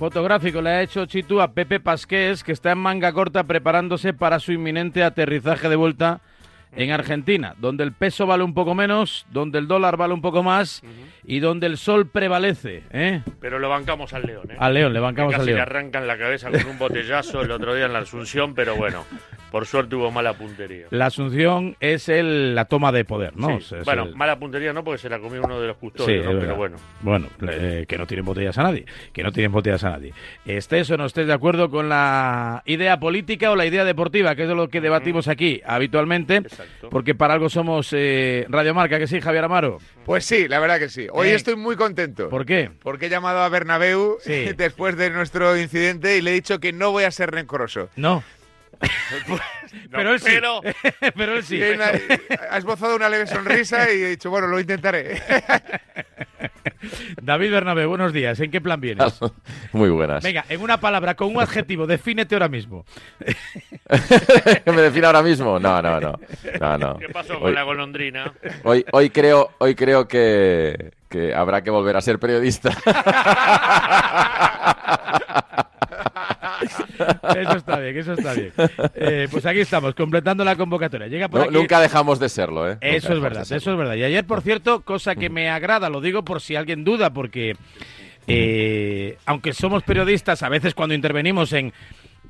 Fotográfico le ha hecho Chitu a Pepe Pasqués, que está en manga corta preparándose para su inminente aterrizaje de vuelta en Argentina, donde el peso vale un poco menos, donde el dólar vale un poco más y donde el sol prevalece. ¿eh? Pero lo bancamos al León, ¿eh? Al León, le bancamos Casi al le León. arrancan la cabeza con un botellazo el otro día en la Asunción, pero bueno, por suerte hubo mala puntería. La asunción es el, la toma de poder, ¿no? Sí. Es Bueno, el- mala puntería no, porque se la comió uno de los Sí, custodios, es ¿no? pero verdad. bueno. Bueno, eh, que no tienen botellas a nadie, que no tienen botellas a nadie. Estés o no estés de acuerdo con la idea política o la idea deportiva, que es de lo que debatimos aquí habitualmente, Exacto. porque para algo somos eh, Radiomarca, que sí, Javier Amaro. Pues sí, la verdad que sí. Hoy Eh, estoy muy contento. ¿Por qué? Porque he llamado a Bernabéu Sí. después de nuestro incidente y le he dicho que no voy a ser rencoroso. No. pero él sí. pero- pero él sí. Y él ha, esbozado una leve sonrisa y he dicho, bueno, lo intentaré. David Bernabé, buenos días. ¿En qué plan vienes? Muy buenas. Venga, en una palabra, con un adjetivo, defínete ahora mismo. ¿Que me define ahora mismo? No, no, no. no, no. ¿Qué pasó con Hoy, la golondrina? hoy, hoy creo, hoy creo que, que habrá que volver a ser periodista. Eso está bien, eso está bien. Eh, pues aquí estamos, completando la convocatoria. Llega por No, aquí- nunca dejamos de serlo, ¿eh? Eso Nunca es verdad, eso es verdad. Y ayer, por cierto, cosa que me agrada, lo digo por si alguien duda, porque eh, aunque somos periodistas, a veces cuando intervenimos en,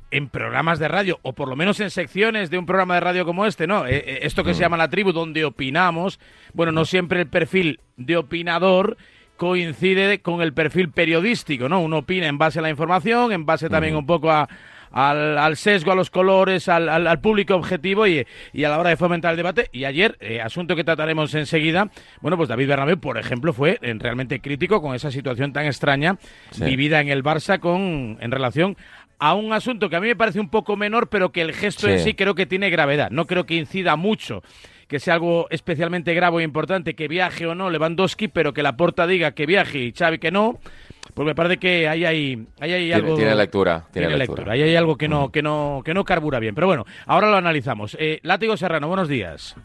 en programas de radio, o por lo menos en secciones de un programa de radio como este, ¿no? Eh, eh, esto que se llama la tribu, donde opinamos, bueno, no siempre el perfil de opinador coincide con el perfil periodístico, ¿no? Uno opina en base a la información, en base también un poco a, al, al sesgo, a los colores, al, al- al público objetivo y, y a la hora de fomentar el debate. Y ayer, eh, asunto que trataremos enseguida, bueno, pues David Bernabéu, por ejemplo, fue eh, realmente crítico con esa situación tan extraña Sí. vivida en el Barça con en relación a un asunto que a mí me parece un poco menor, pero que el gesto en sí creo que tiene gravedad. No creo que incida mucho que sea algo especialmente grave e importante que viaje o no Lewandowski, pero que la porta diga que viaje y Xavi que no, pues me parece que ahí hay, ahí hay Tiene, algo... tiene lectura. Tiene, Tiene lectura. lectura. Ahí hay algo que no, que no, que no carbura bien. Pero bueno, ahora lo analizamos. Eh, Látigo Serrano, buenos días.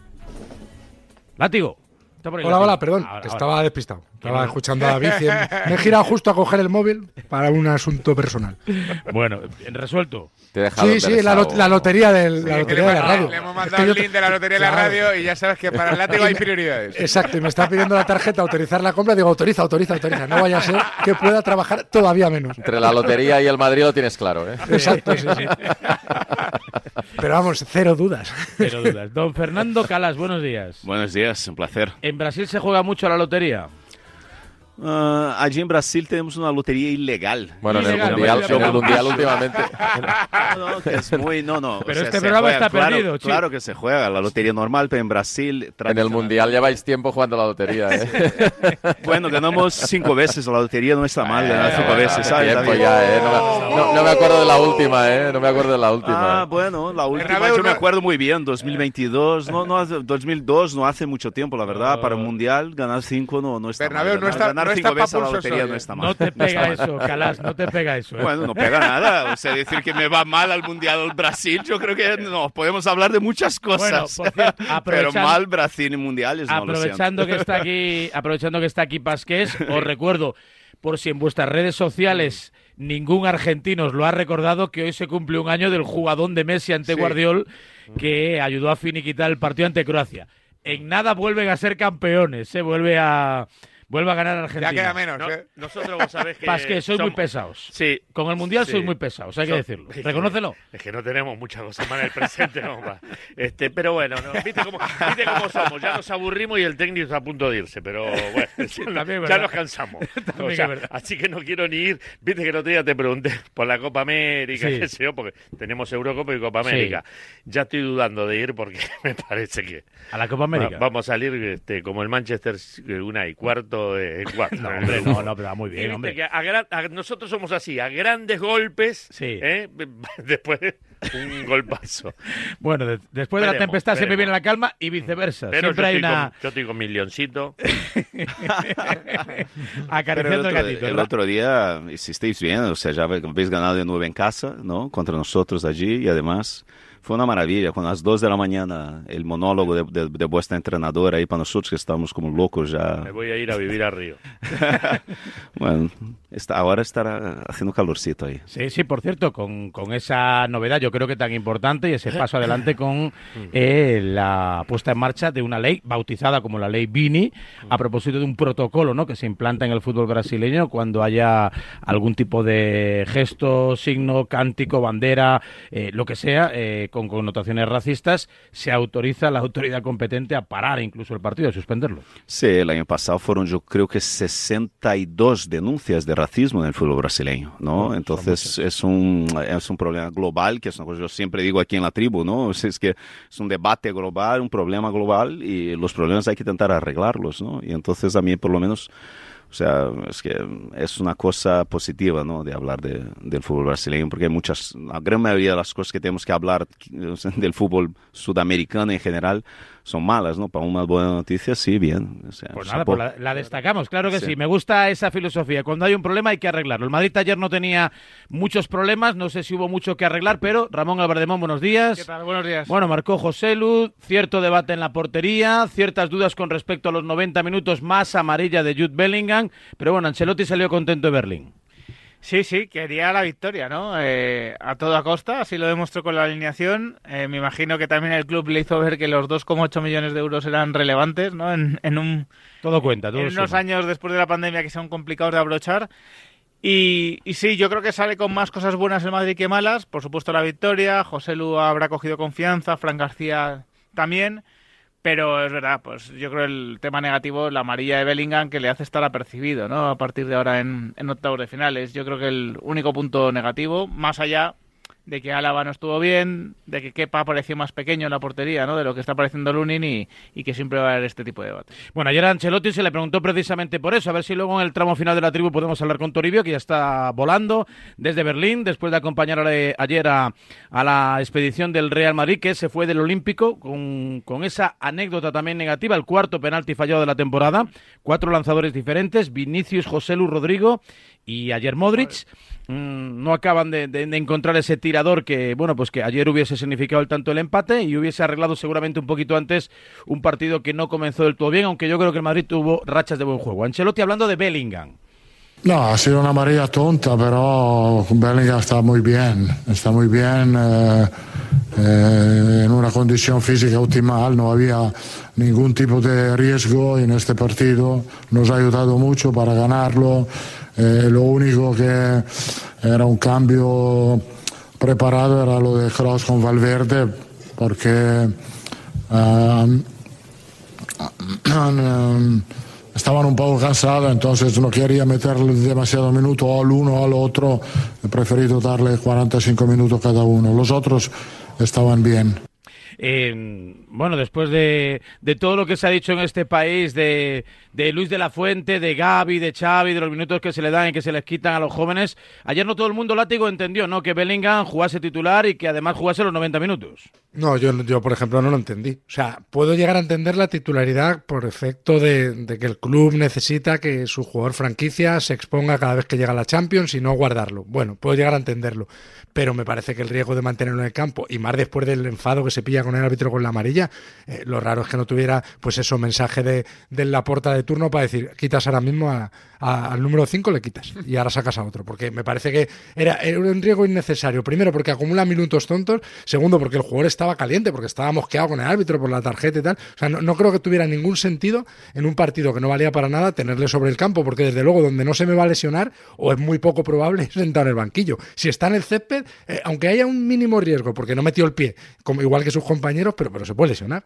Látigo. Está por ahí, Hola, hola, perdón, Ahora, que ahora. estaba despistado. Estaba escuchando a David. y Me he girado justo a coger el móvil para un asunto personal. Bueno, resuelto. Te he dejado Sí, sí, la, embelesado. lot- la lotería, del, Sí, la que lotería le, de la hemos- radio. le hemos mandado el yo- link de la lotería de la radio y ya sabes que para el látigo hay prioridades. Exacto, y me está pidiendo la tarjeta autorizar la compra. Digo, autoriza, autoriza, autoriza. No vaya a ser que pueda trabajar todavía menos. Entre la lotería y el Madrid lo tienes claro, ¿eh? Exacto, sí, sí. Pero vamos, cero dudas. Cero dudas. Don Fernando Calas, buenos días. Buenos días, un placer. ¿En Brasil se juega mucho a la lotería? Ah, allí en Brasil tenemos una lotería ilegal. Bueno, en el Ilegal, mundial, ilegal. en el mundial últimamente. No, no, que es muy, no, no. Pero o sea, este programa juega, está claro, perdido, chico. Claro que se juega la lotería normal, pero en Brasil. En el mundial lleváis tiempo jugando la lotería, ¿eh? Bueno, ganamos cinco veces la lotería, no está mal ganar cinco veces, ¿sabes? tiempo ya, ¿eh? No me, no- no me acuerdo de la última, ¿eh? No me acuerdo de la última. Ah, bueno, la última yo me no- acuerdo muy bien, 2022, no, no, hace- 2002 no hace mucho tiempo, la verdad, para un mundial ganar cinco no, no está Bernabéu, mal. no Ganar, está- ganar no cinco veces a la lotería no está mal. No te pega eso, Calas, no te pega eso. ¿eh? Bueno, no pega nada. O sea, decir que me va mal al Mundial del Brasil, yo creo que no, podemos hablar de muchas Bueno, cosas. por cierto, Pero mal Brasil en mundiales, no lo aprovechando que está aquí, aprovechando que está aquí Pasqués, os recuerdo, por si en vuestras redes sociales ningún argentino os lo ha recordado, que hoy se cumple un año del jugadón de Messi ante Sí. Guardiol, que ayudó a finiquitar el partido ante Croacia. En nada vuelven a ser campeones, se vuelve a vuelve a ganar Argentina. Ya queda menos, No, ¿eh? nosotros vos sabés que... Pasqués, sois muy pesados. Sí. Con el Mundial Sí. sois muy pesados, hay que decirlo. es que- Reconócelo. Es que no tenemos muchas cosas más en el presente, no, este, pero bueno, no, ¿viste, cómo, viste cómo somos, ya nos aburrimos y el técnico está a punto de irse, pero bueno, ya, también nos cansamos. También O sea, es verdad. así que no quiero ni ir, viste que el otro día te pregunté por la Copa América, Sí. qué sé yo, porque tenemos Eurocopa y Copa Sí. América. Ya estoy dudando de ir porque me parece que A la Copa América. va- vamos a salir este, como el Manchester United, cuarto de. No, hombre, no, no, pero va muy bien, viste hombre. que a gran- a- nosotros somos así, a grandes golpes, Sí. ¿eh? después un golpazo. Bueno, de- después de la Veremos, tempestad siempre veremos. viene la calma y viceversa. Pero siempre yo, hay una con, yo estoy con mi leoncito. Pero acariciando el, el otro, gatito. el ¿verdad? otro día, si estáis bien, o sea, ya habéis ganado de nuevo en casa, ¿no? Contra nosotros allí y además fue una maravilla. Con las 2 de la mañana, el monólogo de, de- de vuestra entrenadora ahí para nosotros que estábamos como locos ya. Me voy a ir a vivir a Río. Bueno, está, ahora estará haciendo calorcito ahí. Sí, sí, por cierto, con, con esa novedad yo creo que tan importante y ese paso adelante con eh, la puesta en marcha de una ley bautizada como la ley Bini, a propósito de un protocolo ¿no? que se implanta en el fútbol brasileño cuando haya algún tipo de gesto, signo, cántico, bandera, eh, lo que sea, eh, con connotaciones racistas, se autoriza a la autoridad competente a parar incluso el partido, a suspenderlo. Sí, el año pasado fueron yo creo que 62 denuncias de racismo en el fútbol brasileño, ¿no? Entonces es un, es un problema global, que es una cosa que yo siempre digo aquí en la tribu, ¿no? Es, que es un debate global, un problema global y los problemas hay que intentar arreglarlos, ¿no? Y entonces a mí por lo menos... O sea, es que es una cosa positiva, ¿no? De hablar de- del fútbol brasileño, porque hay muchas, la gran mayoría de las cosas que tenemos que hablar del fútbol sudamericano en general son malas, ¿no? Para una buena noticia, sí, bien. O sea, Pues nada, pues la, la destacamos, claro que sí. Sí. Me gusta esa filosofía. Cuando hay un problema hay que arreglarlo. El Madrid ayer no tenía muchos problemas, no sé si hubo mucho que arreglar, pero Ramón Albardemón, buenos días. ¿Qué tal? Buenos días. Bueno, marcó José Luz, cierto debate en la portería, ciertas dudas con respecto a los 90 minutos más amarilla de Jude Bellingham, pero bueno, Ancelotti salió contento de Berlín. Sí, sí, quería la victoria, ¿no? Eh, a toda costa, así lo demostró con la alineación. Eh, me imagino que también el club le hizo ver que los 2,8 millones de euros eran relevantes, ¿no? En, en un, Todo cuenta, todo en unos suma. años después de la pandemia que son complicados de abrochar. Y, y sí, yo creo que sale con más cosas buenas el Madrid que malas. Por supuesto la victoria, José Lu habrá cogido confianza, Fran García también. Pero es verdad, pues yo creo el tema negativo, la amarilla de Bellingham, que le hace estar apercibido, ¿no? A partir de ahora en, en octavos de finales. Yo creo que el único punto negativo, más allá de que Álava no estuvo bien, de que Kepa pareció más pequeño en la portería, ¿no? De lo que está pareciendo Lunin y, y que siempre va a haber este tipo de debate. Bueno, ayer a Ancelotti se le preguntó precisamente por eso, a ver si luego en el tramo final de la tribu podemos hablar con Toribio, que ya está volando desde Berlín, después de acompañar ayer a, a la expedición del Real Madrid, que se fue del Olímpico, con, con esa anécdota también negativa, el cuarto penalti fallado de la temporada, cuatro lanzadores diferentes, Vinicius, José Lu, Rodrigo y ayer Modric. Mm, no acaban de, de- de encontrar ese tirador que, bueno, pues que ayer hubiese significado el tanto el empate y hubiese arreglado seguramente un poquito antes un partido que no comenzó del todo bien, aunque yo creo que el Madrid tuvo rachas de buen juego. Ancelotti hablando de Bellingham. No, ha sido una amarilla tonta, pero Bellingham está muy bien, está muy bien, eh, eh, en una condición física optimal, no había ningún tipo de riesgo en este partido, nos ha ayudado mucho para ganarlo, eh, lo único que era un cambio preparado era lo de Cross con Valverde, porque... ah, um, estaban un poco cansados, entonces no quería meterle demasiado minuto al uno o al otro, he preferido darle 45 minutos cada uno. Los otros estaban bien. Eh, bueno, después de, de todo lo que se ha dicho en este país, de, de Luis de la Fuente, de Gaby, de Xavi, de los minutos que se le dan y que se les quitan a los jóvenes, ayer no todo el mundo látigo entendió, ¿no? Que Bellingham jugase titular y que además jugase los 90 minutos. No, yo, yo, por ejemplo, no lo entendí. O sea, puedo llegar a entender la titularidad por efecto de, que el club necesita que su jugador franquicia se exponga cada vez que llega a la Champions y no guardarlo. Bueno, puedo llegar a entenderlo. Pero me parece que el riesgo de mantenerlo en el campo, y más después del enfado que se pilla con el árbitro con la amarilla, eh, lo raro es que no tuviera, pues eso, mensaje de, de la puerta de turno para decir, quitas ahora mismo a- al número 5, le quitas, y ahora sacas a otro. Porque me parece que era, un riesgo innecesario. Primero, porque acumula minutos tontos. Segundo, porque el jugador estaba caliente, porque estaba mosqueado con el árbitro por la tarjeta y tal. O sea, no, no creo que tuviera ningún sentido en un partido que no valía para nada tenerle sobre el campo, porque desde luego donde no se me va a lesionar, o es muy poco probable, es sentado en el banquillo. Si está en el césped, eh, aunque haya un mínimo riesgo, porque no metió el pie, como igual que sus compañeros, pero, pero se puede lesionar.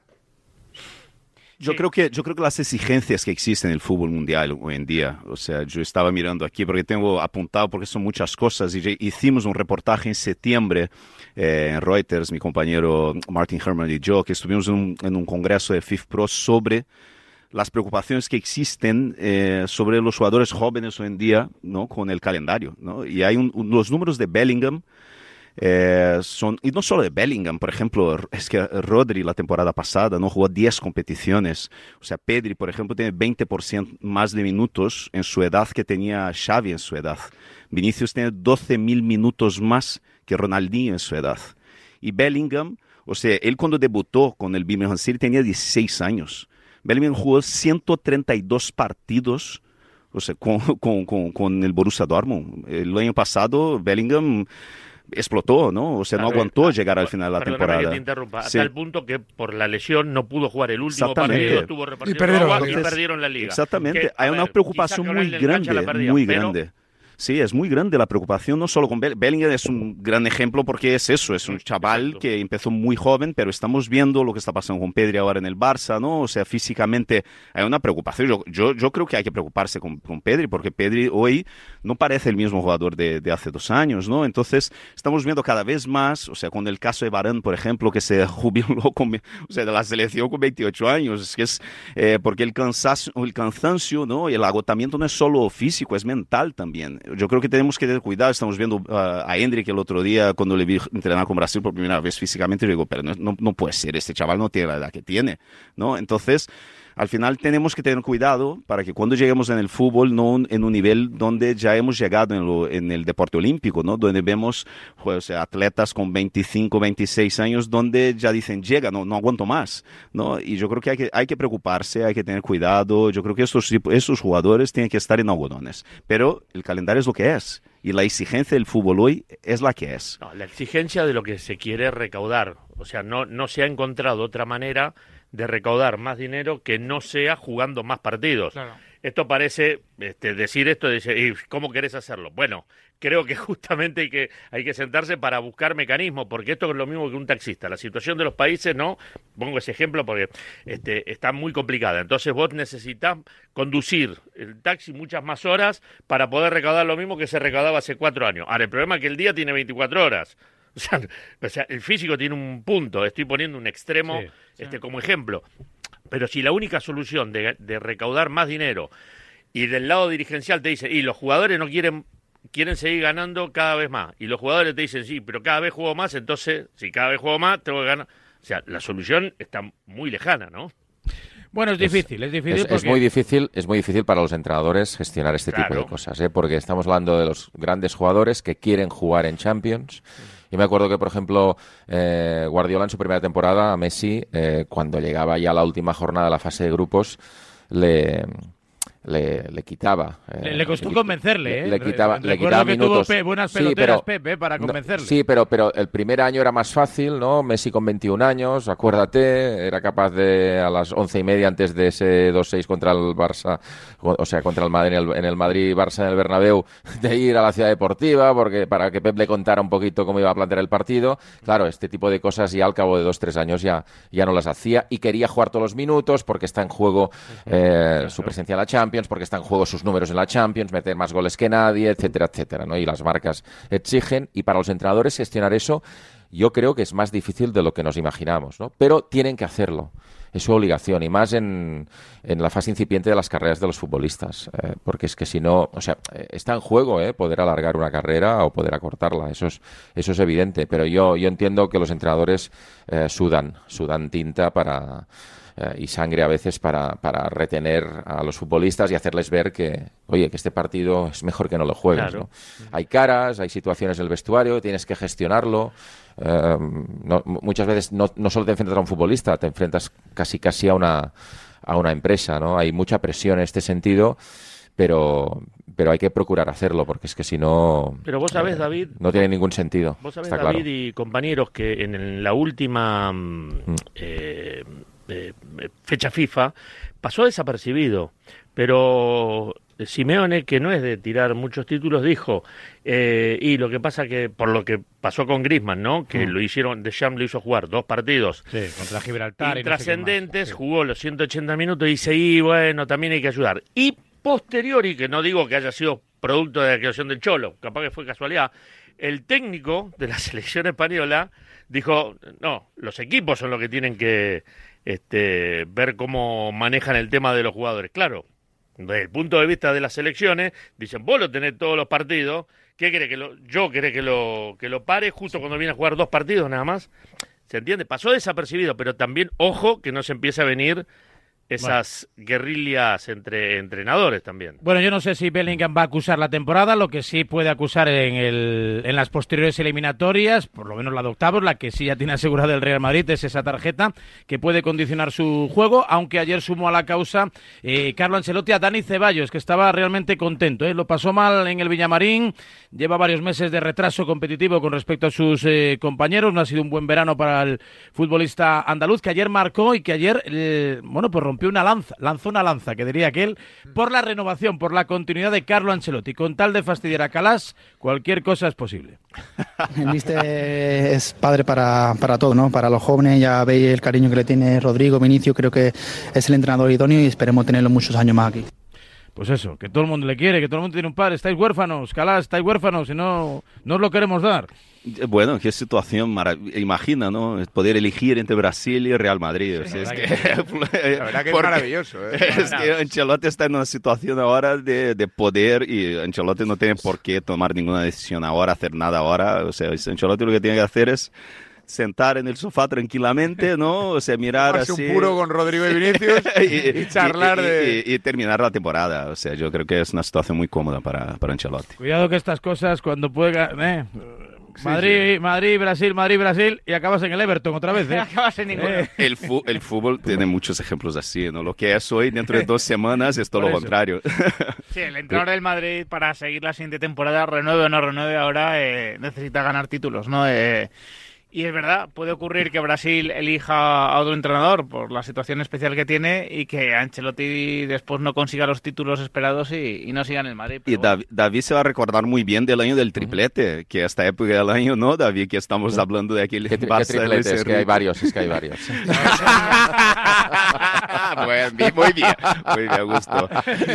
Yo, creo que, yo creo que las exigencias que existen en el fútbol mundial hoy en día, o sea, yo estaba mirando aquí porque tengo apuntado porque son muchas cosas y hicimos un reportaje en septiembre eh, en Reuters, mi compañero Martin Herman y yo, que estuvimos en un, en un congreso de FIFPro sobre las preocupaciones que existen eh, sobre los jugadores jóvenes hoy en día, ¿no? Con el calendario, ¿no? Y hay un- un- los números de Bellingham eh, son, y no solo de Bellingham, por ejemplo, es que Rodri la temporada pasada no jugó 10 competiciones. O sea, Pedri, por ejemplo, tiene 20% más de minutos en su edad que tenía Xavi en su edad. Vinicius tiene 12.000 minutos más que Ronaldinho en su edad. Y Bellingham O sea, él cuando debutó con el Birmingham City tenía 16 años. Bellingham jugó 132 partidos o sea, con, con, con, con el Borussia Dortmund. El año pasado Bellingham explotó, ¿no? O sea, no aguantó ah, llegar al final de la temporada. que te interrumpa, Sí. a tal punto que por la lesión no pudo jugar el último partido, estuvo repartiendo perdieron. agua y perdieron la liga. Exactamente, Que, hay una preocupación muy el grande, muy grande. Sí, es muy grande la preocupación, no solo con Bell- Bellingham, es un gran ejemplo porque es eso, es un chaval Exacto. que empezó muy joven, pero estamos viendo lo que está pasando con Pedri ahora en el Barça, ¿no? O sea, físicamente hay una preocupación. Yo, yo, yo creo que hay que preocuparse con, con Pedri, porque Pedri hoy no parece el mismo jugador de, de hace dos años, ¿no? Entonces, estamos viendo cada vez más, o sea, con el caso de Varane, por ejemplo, que se jubiló con, o sea, de la selección con 28 años, es que es, eh, porque el cansancio, el cansancio, ¿no? Y el agotamiento no es solo físico, es mental también. Yo creo que tenemos que tener cuidado. Estamos viendo uh, a Hendrik el otro día cuando le vi entrenar con Brasil por primera vez físicamente. Yo digo, pero no, no, no puede ser, este chaval no tiene la edad que tiene, ¿no? Entonces, al final tenemos que tener cuidado para que cuando lleguemos en el fútbol, no en un nivel donde ya hemos llegado en, el deporte olímpico, ¿no? Donde vemos pues, atletas con 25, 26 años donde ya dicen, llega, no, aguanto más, ¿no? Y yo creo que hay, que hay que preocuparse, hay que tener cuidado. Yo creo que estos, estos jugadores tienen que estar en algodones. Pero el calendario es lo que es. Y la exigencia del fútbol hoy es la que es. La exigencia de lo que se quiere recaudar. O sea, no, no se ha encontrado otra manera de recaudar más dinero que no sea jugando más partidos. Claro. Esto parece, este, decir esto, dice, "¿Y ¿cómo querés hacerlo? Bueno, creo que justamente hay que, hay que sentarse para buscar mecanismos, porque esto es lo mismo que un taxista. La situación de los países, no, pongo ese ejemplo porque este, está muy complicada. Entonces vos necesitas conducir el taxi muchas más horas para poder recaudar lo mismo que se recaudaba hace cuatro años. Ahora, el problema es que el día tiene 24 horas. O sea, o sea, el físico tiene un punto, estoy poniendo un extremo Sí, este, como ejemplo. Pero si la única solución de, de recaudar más dinero y del lado dirigencial te dice, y los jugadores no quieren quieren seguir ganando cada vez más, y los jugadores te dicen, sí, pero cada vez juego más, entonces, si cada vez juego más, tengo que ganar. O sea, la solución está muy lejana, ¿no? Bueno, es difícil, es difícil Es, muy difícil, es muy difícil para los entrenadores gestionar este tipo de cosas, ¿eh? porque estamos hablando de los grandes jugadores que quieren jugar en Champions. Yo me acuerdo que, por ejemplo, eh, Guardiola en su primera temporada, a Messi, eh, cuando llegaba ya la última jornada de la fase de grupos, le, le, le quitaba. eh, Le, le costó convencerle, ¿eh? Le quitaba, le Recuerdo quitaba que minutos. tuvo buenas Sí, peloteras, pero- Pep, ¿eh? para no, convencerle. sí, pero, pero el primer año era más fácil, ¿no? Messi con 21 años, acuérdate, era capaz de a las once y media antes de ese 2-6 contra el Barça, o o sea, contra el Madrid en el, en el Madrid-Barça en el Bernabéu, de ir a la ciudad deportiva porque para que Pep le contara un poquito cómo iba a plantear el partido. Claro, este tipo de cosas ya al cabo de dos, tres años ya, ya no las hacía y quería jugar todos los minutos porque está en juego eh, su presencia en la Champions, porque está en juego sus números en la Champions, meter más goles que nadie, etcétera, etcétera, ¿no? Y las marcas exigen y para los entrenadores gestionar eso yo creo que es más difícil de lo que nos imaginamos, ¿no? Pero tienen que hacerlo. Es su obligación, y más en, en la fase incipiente de las carreras de los futbolistas. eh, porque es que si no, o sea, eh, está en juego eh, poder alargar una carrera o poder acortarla. Eso es, eso es evidente. Pero yo, yo entiendo que los entrenadores eh, sudan, sudan tinta para eh, y sangre a veces para, para retener a los futbolistas y hacerles ver que, oye, que este partido es mejor que no lo juegues. Claro. ¿no? Hay caras, hay situaciones del vestuario, tienes que gestionarlo. Eh, no- muchas veces no, no solo te enfrentas a un futbolista, te enfrentas casi casi a una, a una empresa, ¿no? Hay mucha presión en este sentido, pero, pero hay que procurar hacerlo, porque es que si no... Pero vos sabés, eh, David, No tiene ningún sentido. Vos sabés, David claro. y compañeros, que en la última mm, eh, eh, fecha FIFA pasó desapercibido, pero Simeone, que no es de tirar muchos títulos, dijo, eh, y lo que pasa que, por lo que pasó con Griezmann, ¿no? Que lo hicieron, Deschamps lo hizo jugar dos partidos Sí, contra Gibraltar. y no sé jugó los 180 minutos y dice, y bueno, también hay que ayudar. Y posteriori, que no digo que haya sido producto de la creación del Cholo, capaz que fue casualidad, el técnico de la selección española dijo, no, los equipos son los que tienen que este, ver cómo manejan el tema de los jugadores. Claro, desde el punto de vista de las selecciones, dicen, vos lo tenés todos los partidos, ¿qué querés que lo, yo querés que lo, que lo pare justo cuando viene a jugar dos partidos nada más? ¿Se entiende? Pasó desapercibido, pero también, ojo, que no se empiece a venir esas guerrillas entre entrenadores también. Bueno, yo no sé si Bellingham va a acusar la temporada, lo que sí puede acusar en, el, en las posteriores eliminatorias, por lo menos la de octavos, la que sí ya tiene asegurada el Real Madrid, es esa tarjeta que puede condicionar su juego, aunque ayer sumó a la causa eh, Carlo Ancelotti a Dani Ceballos, que estaba realmente contento. ¿eh? Lo pasó mal en el Villamarín, lleva varios meses de retraso competitivo con respecto a sus eh, compañeros, no ha sido un buen verano para el futbolista andaluz, que ayer marcó y que ayer, eh, bueno, pues rompió una lanza, lanzó una lanza, que diría aquel, por la renovación, por la continuidad de Carlo Ancelotti. Con tal de fastidiar a Calas, cualquier cosa es posible. Míster es padre para, para todo, ¿no? Para los jóvenes, ya veis el cariño que le tiene Rodrigo, Vinicio, creo que es el entrenador idóneo y esperemos tenerlo muchos años más aquí. Pues eso, que todo el mundo le quiere, que todo el mundo tiene un padre. Estáis huérfanos, Calas, estáis huérfanos y no, no os lo queremos dar. Bueno, qué situación maravillosa. Imagina, ¿no? Poder elegir entre Brasil y Real Madrid. O sea, es que, La verdad que es maravilloso. ¿eh? Es que Ancelotti está en una situación ahora de, de poder y Ancelotti no tiene por qué tomar ninguna decisión ahora, hacer nada ahora. O sea, Ancelotti lo que tiene que hacer es sentar en el sofá tranquilamente, ¿no? O sea, mirar Tomarse así. un puro con Rodrigo y Vinicius y, charlar y- de... y- y terminar la temporada. O sea, yo creo que es una situación muy cómoda para, para Ancelotti. Cuidado que estas cosas cuando pueda... Eh, Madrid, Madrid, Brasil, Madrid, Brasil y acabas en el Everton otra vez. ¿eh? Acabas en ninguno. Eh, El, el fútbol tiene muchos ejemplos así, ¿no? Lo que es hoy, dentro de dos semanas, es todo Por lo eso. contrario. Sí, el entrenador del Madrid para seguir la siguiente temporada, renueve o no renueve, ahora eh, necesita ganar títulos, ¿no? Y es verdad, puede ocurrir que Brasil elija a otro entrenador por la situación especial que tiene y que Ancelotti después no consiga los títulos esperados y, y no siga en el Madrid. Y bueno. David, David se va a recordar muy bien del año del triplete, que esta época del año, ¿no, David? Que estamos hablando de aquel ¿Qué, tri- qué Barça triplete? Es que hay varios, es que hay varios. Bien, muy bien, muy bien, Augusto.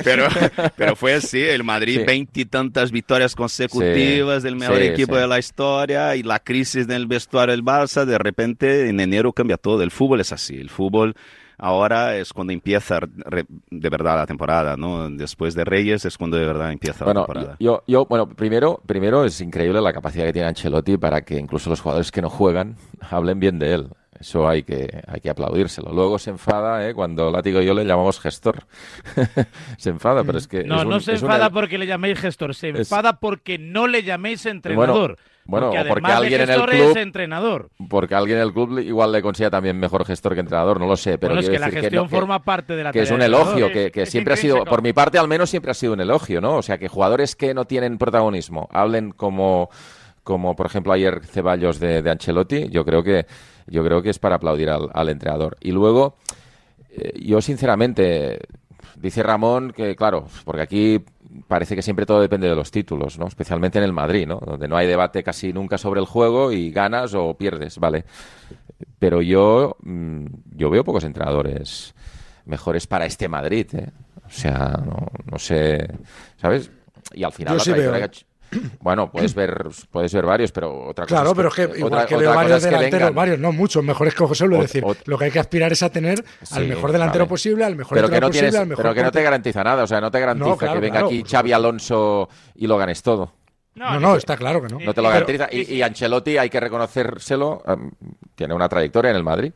Pero, pero fue así, el Madrid, Sí. veintitantas victorias consecutivas, Sí, el mejor sí, equipo sí. de la historia y la crisis en el vestuario del Barça, de repente en enero cambia todo. El fútbol es así, el fútbol ahora es cuando empieza de verdad la temporada, ¿no? Después de Reyes es cuando de verdad empieza la Bueno, temporada. yo, yo, bueno, primero, primero es increíble la capacidad que tiene Ancelotti para que incluso los jugadores que no juegan hablen bien de él. Eso hay que, hay que aplaudírselo. Luego se enfada, ¿eh? cuando Látigo y yo le llamamos gestor. se enfada, pero es que. no, es un- no se enfada porque le llaméis gestor, se Es- enfada porque no le llaméis entrenador. bueno, porque o porque alguien en el club- es entrenador. Porque alguien en el club igual le considera también mejor gestor que entrenador, no lo sé. Pero bueno, es que la gestión no- que- forma parte de la que es un elogio, que, que siempre ha sido, por mi parte al menos, siempre ha sido un elogio, ¿no? O sea, que jugadores que no tienen protagonismo hablen como, como por ejemplo ayer Ceballos de, de Ancelotti, yo creo que, yo creo que es para aplaudir al, al entrenador. Y luego, eh, yo sinceramente, dice Ramón que, claro, porque aquí parece que siempre todo depende de los títulos, ¿no? Especialmente en el Madrid, ¿no? Donde no hay debate casi nunca sobre el juego y ganas o pierdes, ¿vale? Pero yo, mm, yo veo pocos entrenadores mejores para este Madrid, ¿eh? O sea, no, no sé, ¿sabes? Y al final Yo la sí veo. que hecho- Bueno, puedes ver, puedes ver varios, pero otra cosa Claro, pero es que igual veo varios que varios, no muchos mejores que José. Ot- Es decir, ot- lo que hay que aspirar es a tener al mejor delantero posible, al mejor pero que no tienes, posible, al mejor pero que no te garantiza nada, o sea, no te garantiza No, claro, que venga claro, aquí Xavi Alonso y lo ganes todo. No, no, está claro que no. No te lo Pero- garantiza. Y, y Ancelotti, hay que reconocérselo, em, tiene una trayectoria en el Madrid,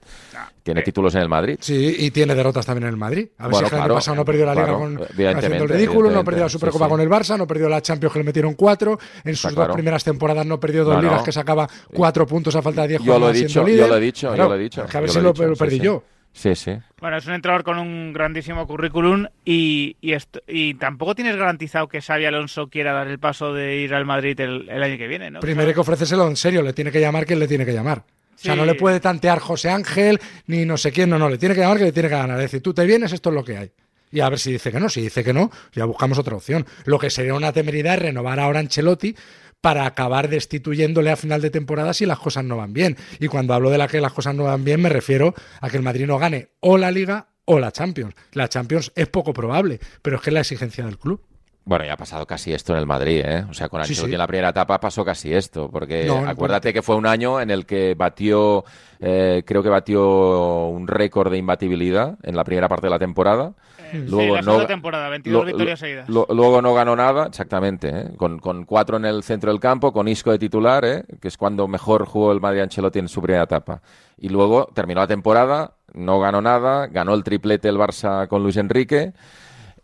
tiene títulos en el Madrid. Sí, y tiene derrotas también en el Madrid. A ver Bueno, si el año pasado no perdió la Liga claro, con, haciendo el ridículo, no perdió la Supercopa sí. con el Barça, no perdió la Champions que le metieron cuatro. En sus dos primeras temporadas no perdió dos No, ligas no. que sacaba cuatro puntos a falta de diez Yo lo he dicho, yo lo he dicho, yo lo he dicho. que a ver si lo, perdí sí. yo. Sí, sí. Bueno, es un entrenador con un grandísimo currículum y, y, esto- y tampoco tienes garantizado que Xavi Alonso quiera dar el paso de ir al Madrid el, el año que viene, ¿no? Primero hay que ofrecérselo en serio, le tiene que llamar quien le tiene que llamar. O sea, no le puede tantear José Ángel ni no sé quién, no, no, le tiene que llamar que le tiene que ganar. Es decir, tú te vienes, esto es lo que hay. Y a ver si dice que no, si dice que no, ya buscamos otra opción. Lo que sería una temeridad es renovar ahora a Ancelotti para acabar destituyéndole a final de temporada si las cosas no van bien. Y cuando hablo de la que las cosas no van bien, me refiero a que el Madrid no gane o la Liga o la Champions. La Champions es poco probable, pero es que es la exigencia del club. Bueno, ya ha pasado casi esto en el Madrid, ¿eh? O sea, con Ancelotti sí. en la primera etapa pasó casi esto, porque No, no, acuérdate que fue un año en el que batió, eh, creo que batió un récord de imbatibilidad en la primera parte de la temporada. Sí, Luego la no, temporada, 22 victorias seguidas. lo- luego no ganó nada, exactamente, ¿eh? con, con cuatro en el centro del campo, con Isco de titular, ¿eh? que es cuando mejor jugó el Madrid Ancelotti en su primera etapa. Y luego terminó la temporada, no ganó nada, ganó el triplete el Barça con Luis Enrique.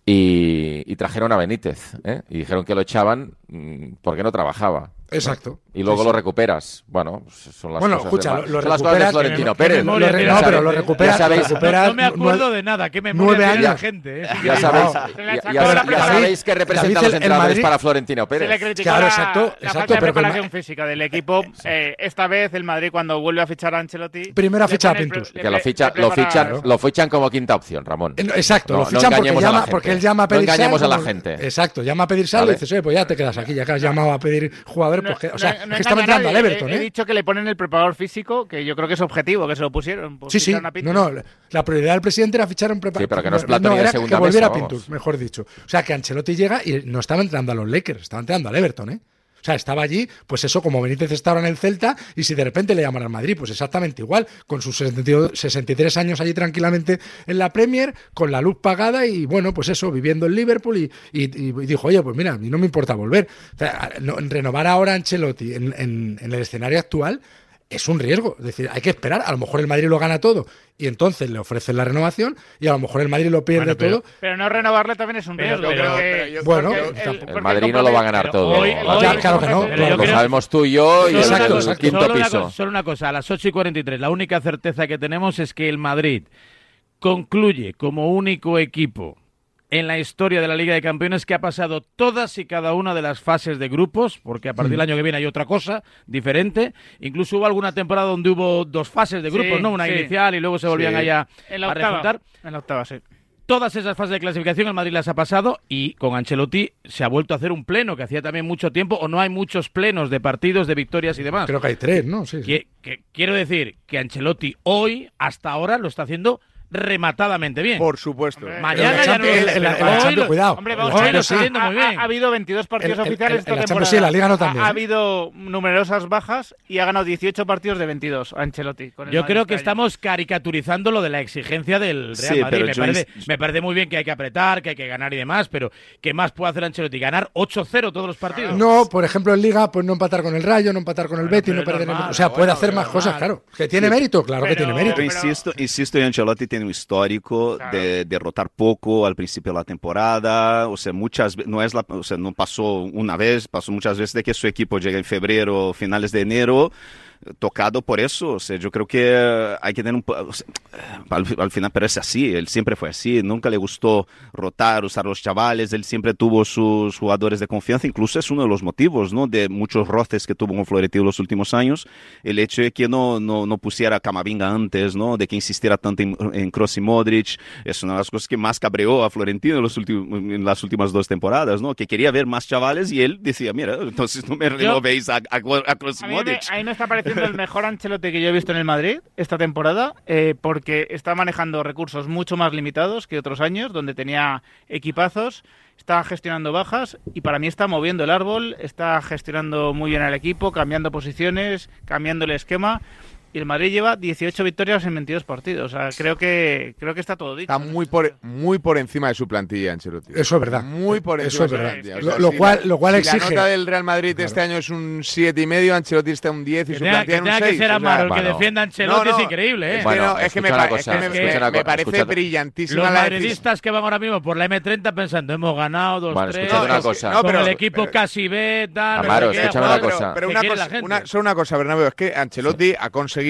Y, y trajeron a Benítez, ¿eh? y dijeron que lo echaban mm, porque no trabajaba. Exacto. Y luego Sí, sí. lo recuperas. Bueno, son las Bueno, cosas escucha, de, lo- lo son las cosas de recuperas- Florentino Pérez. Lo re- no, la pero lo recuperas, Ya sabéis- recuperas No, no me acuerdo de nada. ¿Qué memoria nueve tiene la años. gente? eh? Ya sabéis, Se le ya, ya- la sabéis que representan David, los entrenadores Madrid- para Florentino Se Pérez. le criticó Claro, la, exacto, la exacto, falta de que Ma- preparación física del equipo. Eh, esta vez el Madrid cuando vuelve a fichar a Ancelotti... Primero le ficha a Pintus. Que lo, le- ficha, le lo, fichan, lo fichan como quinta opción, Ramón. No, Exacto, No, lo no fichan porque, engañemos a la llama, gente. porque él llama a No pedir sal, engañemos a la gente. Exacto, llama a pedir sal y dices, oye, pues ya te quedas aquí, ya que has llamado a pedir jugadores, pues que, o sea, no que entrando al. Everton, He, he ¿eh? dicho que le ponen el preparador físico, que yo creo que es objetivo, que se lo pusieron. pues Sí, sí, no, no, la prioridad del presidente era fichar un preparador. Sí, pero que no es plato ni de era segunda que volviera mesa, a Pintus, mejor dicho. O sea, que Ancelotti llega y no estaba entrando a los Lakers, estaba entrando al Everton, ¿eh? Sea, estaba allí, pues eso, como Benítez está ahora en el Celta, y si de repente le llaman al Madrid, pues exactamente igual, con sus 62 63 años allí tranquilamente en la Premier, con la luz pagada y bueno, pues eso, viviendo en Liverpool, y, y- y dijo, oye, pues mira, a mí no me importa volver. O sea, no- renovar ahora a Ancelotti en, en- en el escenario actual es un riesgo. Es decir, hay que esperar. A lo mejor el Madrid lo gana todo y entonces le ofrecen la renovación y a lo mejor el Madrid lo pierde Bueno, pero- todo. Pero no renovarle también es un riesgo. pero- pero Bueno, el- El Madrid no lo va a ganar todo. hoy- La hoy- Ya, claro que no, Lo sabemos tú y yo y Exacto, cosa, el quinto solo una piso. cosa, solo una cosa, a las 8 y 43, la única certeza que tenemos es que el Madrid concluye como único equipo en la historia de la Liga de Campeones que ha pasado todas y cada una de las fases de grupos, porque a partir del año que viene hay otra cosa diferente. Incluso hubo alguna temporada donde hubo dos fases de grupos, Sí, ¿no? Una sí. inicial y luego se volvían Sí. allá En la a octava. En la octava, sí. Todas esas fases de clasificación el Madrid las ha pasado y con Ancelotti se ha vuelto a hacer un pleno que hacía también mucho tiempo o no hay muchos plenos de partidos, de victorias y demás. Creo que hay tres, ¿no? Sí, sí. Que- que- quiero decir que Ancelotti hoy, hasta ahora, lo está haciendo rematadamente bien. Por supuesto. Mañana Pero en la ya no lo cuidado. Hombre, vamos a ver, Hoy lo está muy ha, bien. ha habido 22 partidos oficiales esta temporada. Champions sí, la Liga no Ha- también, Ha, habido numerosas bajas y ha ganado 18 partidos de 22 a Ancelotti. con el Yo creo que este estamos caricaturizando lo de la exigencia del Real Sí, Madrid. Me parece, ins- me parece muy bien que hay que apretar, que hay que ganar y demás, pero ¿qué más puede hacer Ancelotti? ¿Ganar 8-0 todos los partidos? No, por ejemplo, en Liga, pues no empatar con el Rayo, no empatar con el Bueno, Betis, no perder normal, el... O sea, puede hacer más cosas, claro. ¿Que tiene mérito? Claro que tiene mérito. Pero- insisto, insisto, Ancelotti tiene un histórico Claro. de derrotar poco al principio de la temporada, o sea, muchas ve- no es la, o sea, no pasó una vez, pasó muchas veces de que su equipo llega en febrero, finales de enero, tocado por eso, o sea, yo creo que hay que tener un o sea, al, al final, pero es así, él siempre fue así, nunca le gustó rotar, usar los chavales, él siempre tuvo sus jugadores de confianza, incluso es uno de los motivos, ¿no? De muchos roces que tuvo con Florentino los últimos años, el hecho de que no, no, no pusiera a Camavinga antes, ¿no? De que insistiera tanto en, en Kroos y Modric, es una de las cosas que más cabreó a Florentino en, los en las últimas dos temporadas, ¿no? Que quería ver más chavales y él decía, mira, entonces no me renovéis a, a, a Kroos y A me, Modric. a mí me está pareciendo el mejor Ancelotti que yo he visto en el Madrid esta temporada, eh, porque está manejando recursos mucho más limitados que otros años, donde tenía equipazos, está gestionando bajas y para mí está moviendo el árbol, está gestionando muy bien al equipo, cambiando posiciones, cambiando el esquema. Y el Madrid lleva 18 victorias en 22 partidos. O sea, creo que, creo que está todo dicho. Está muy por, muy por encima de su plantilla, Ancelotti. Eso es verdad. Muy por Eso encima es de su verdad. plantilla. O Lo- sea, lo si cual- la- lo cual si exige- La nota del Real Madrid este Claro. año es un siete y medio, Ancelotti está un 10 y Que su tenga, plantilla que en un tenga 6. que ser o sea, Amaro el que bueno. defienda a Ancelotti No, no, es increíble, ¿eh? Es Bueno, que, no, es que me, cosa, es que me- me- me parece escucha- brillantísima Los la madridistas que van ahora mismo por la M30 pensando, hemos ganado dos Bueno, tres escuchad una cosa. no, con pero- el equipo pero- casi B, tal, no Amaro, escúchame una cosa. Pero ¿qué una cosa, solo una cosa, Bernabéu, es que Ancelotti ha conseguido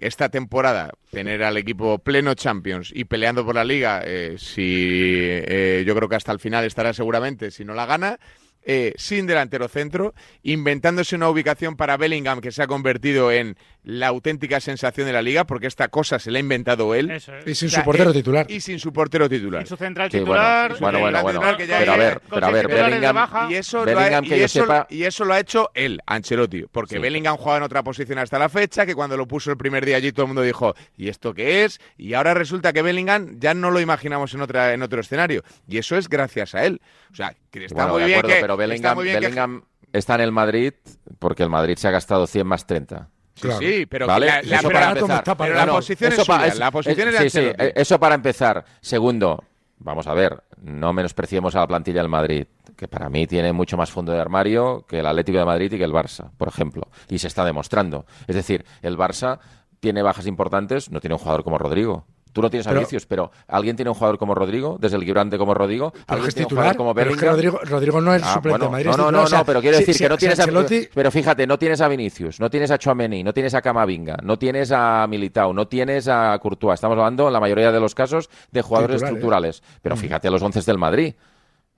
esta temporada tener al equipo pleno Champions y peleando por la Liga, eh, si eh, yo creo que hasta el final estará seguramente, si no la gana, eh, sin delantero centro, inventándose una ubicación para Bellingham que se ha convertido en la auténtica sensación de la Liga, porque esta cosa se la ha inventado él. Eso es. Y sin O sea, su portero eh, titular. Y sin su portero titular. Y su central Sí, titular. bueno, bueno, bueno, que Pero a ver, pero a ver, Bellingham- baja. Y eso, lo Bellingham, ha, que y, yo eso, sepa- y eso lo ha hecho él, Ancelotti, porque Sí. Bellingham jugaba en otra posición hasta la fecha, que cuando lo puso el primer día allí todo el mundo dijo, ¿y esto qué es? Y ahora resulta que Bellingham ya no lo imaginamos en, otra, en otro escenario. Y eso es gracias a él. O sea, Que está Bueno, muy bien acuerdo, que- pero está Bellingham, muy bien que- Bellingham está en el Madrid porque el Madrid se ha gastado 100 más 30. Sí, sí, pero ¿Vale? la, la- Eso pero para pero la No, posición eso es pa- suya, es- la posición es- es de sí, sí, Ancelotti. eh, eso para empezar. Segundo, vamos a ver, no menospreciemos a la plantilla del Madrid, que para mí tiene mucho más fondo de armario que el Atlético de Madrid y que el Barça, por ejemplo. Y se está demostrando. Es decir, el Barça tiene bajas importantes, no tiene un jugador como Rodrigo. Tú no tienes a Pero- Vinicius, pero ¿alguien tiene un jugador como Rodrigo? Desde el Gibrante como Rodrigo. ¿Alguien es tiene un titular, jugador como pero es que? Rodrigo, Rodrigo no es Ah, suplente bueno, de Madrid. no, no, titular, no, o sea, no, pero quiero decir si- que no si tienes a, Ancelotti- pero fíjate, no tienes a Vinicius, no tienes a Chouameni, no tienes a Camavinga, no tienes a Militao, no tienes a Courtois. Estamos hablando en la mayoría de los casos de jugadores estructurales. Pero fíjate los once del Madrid.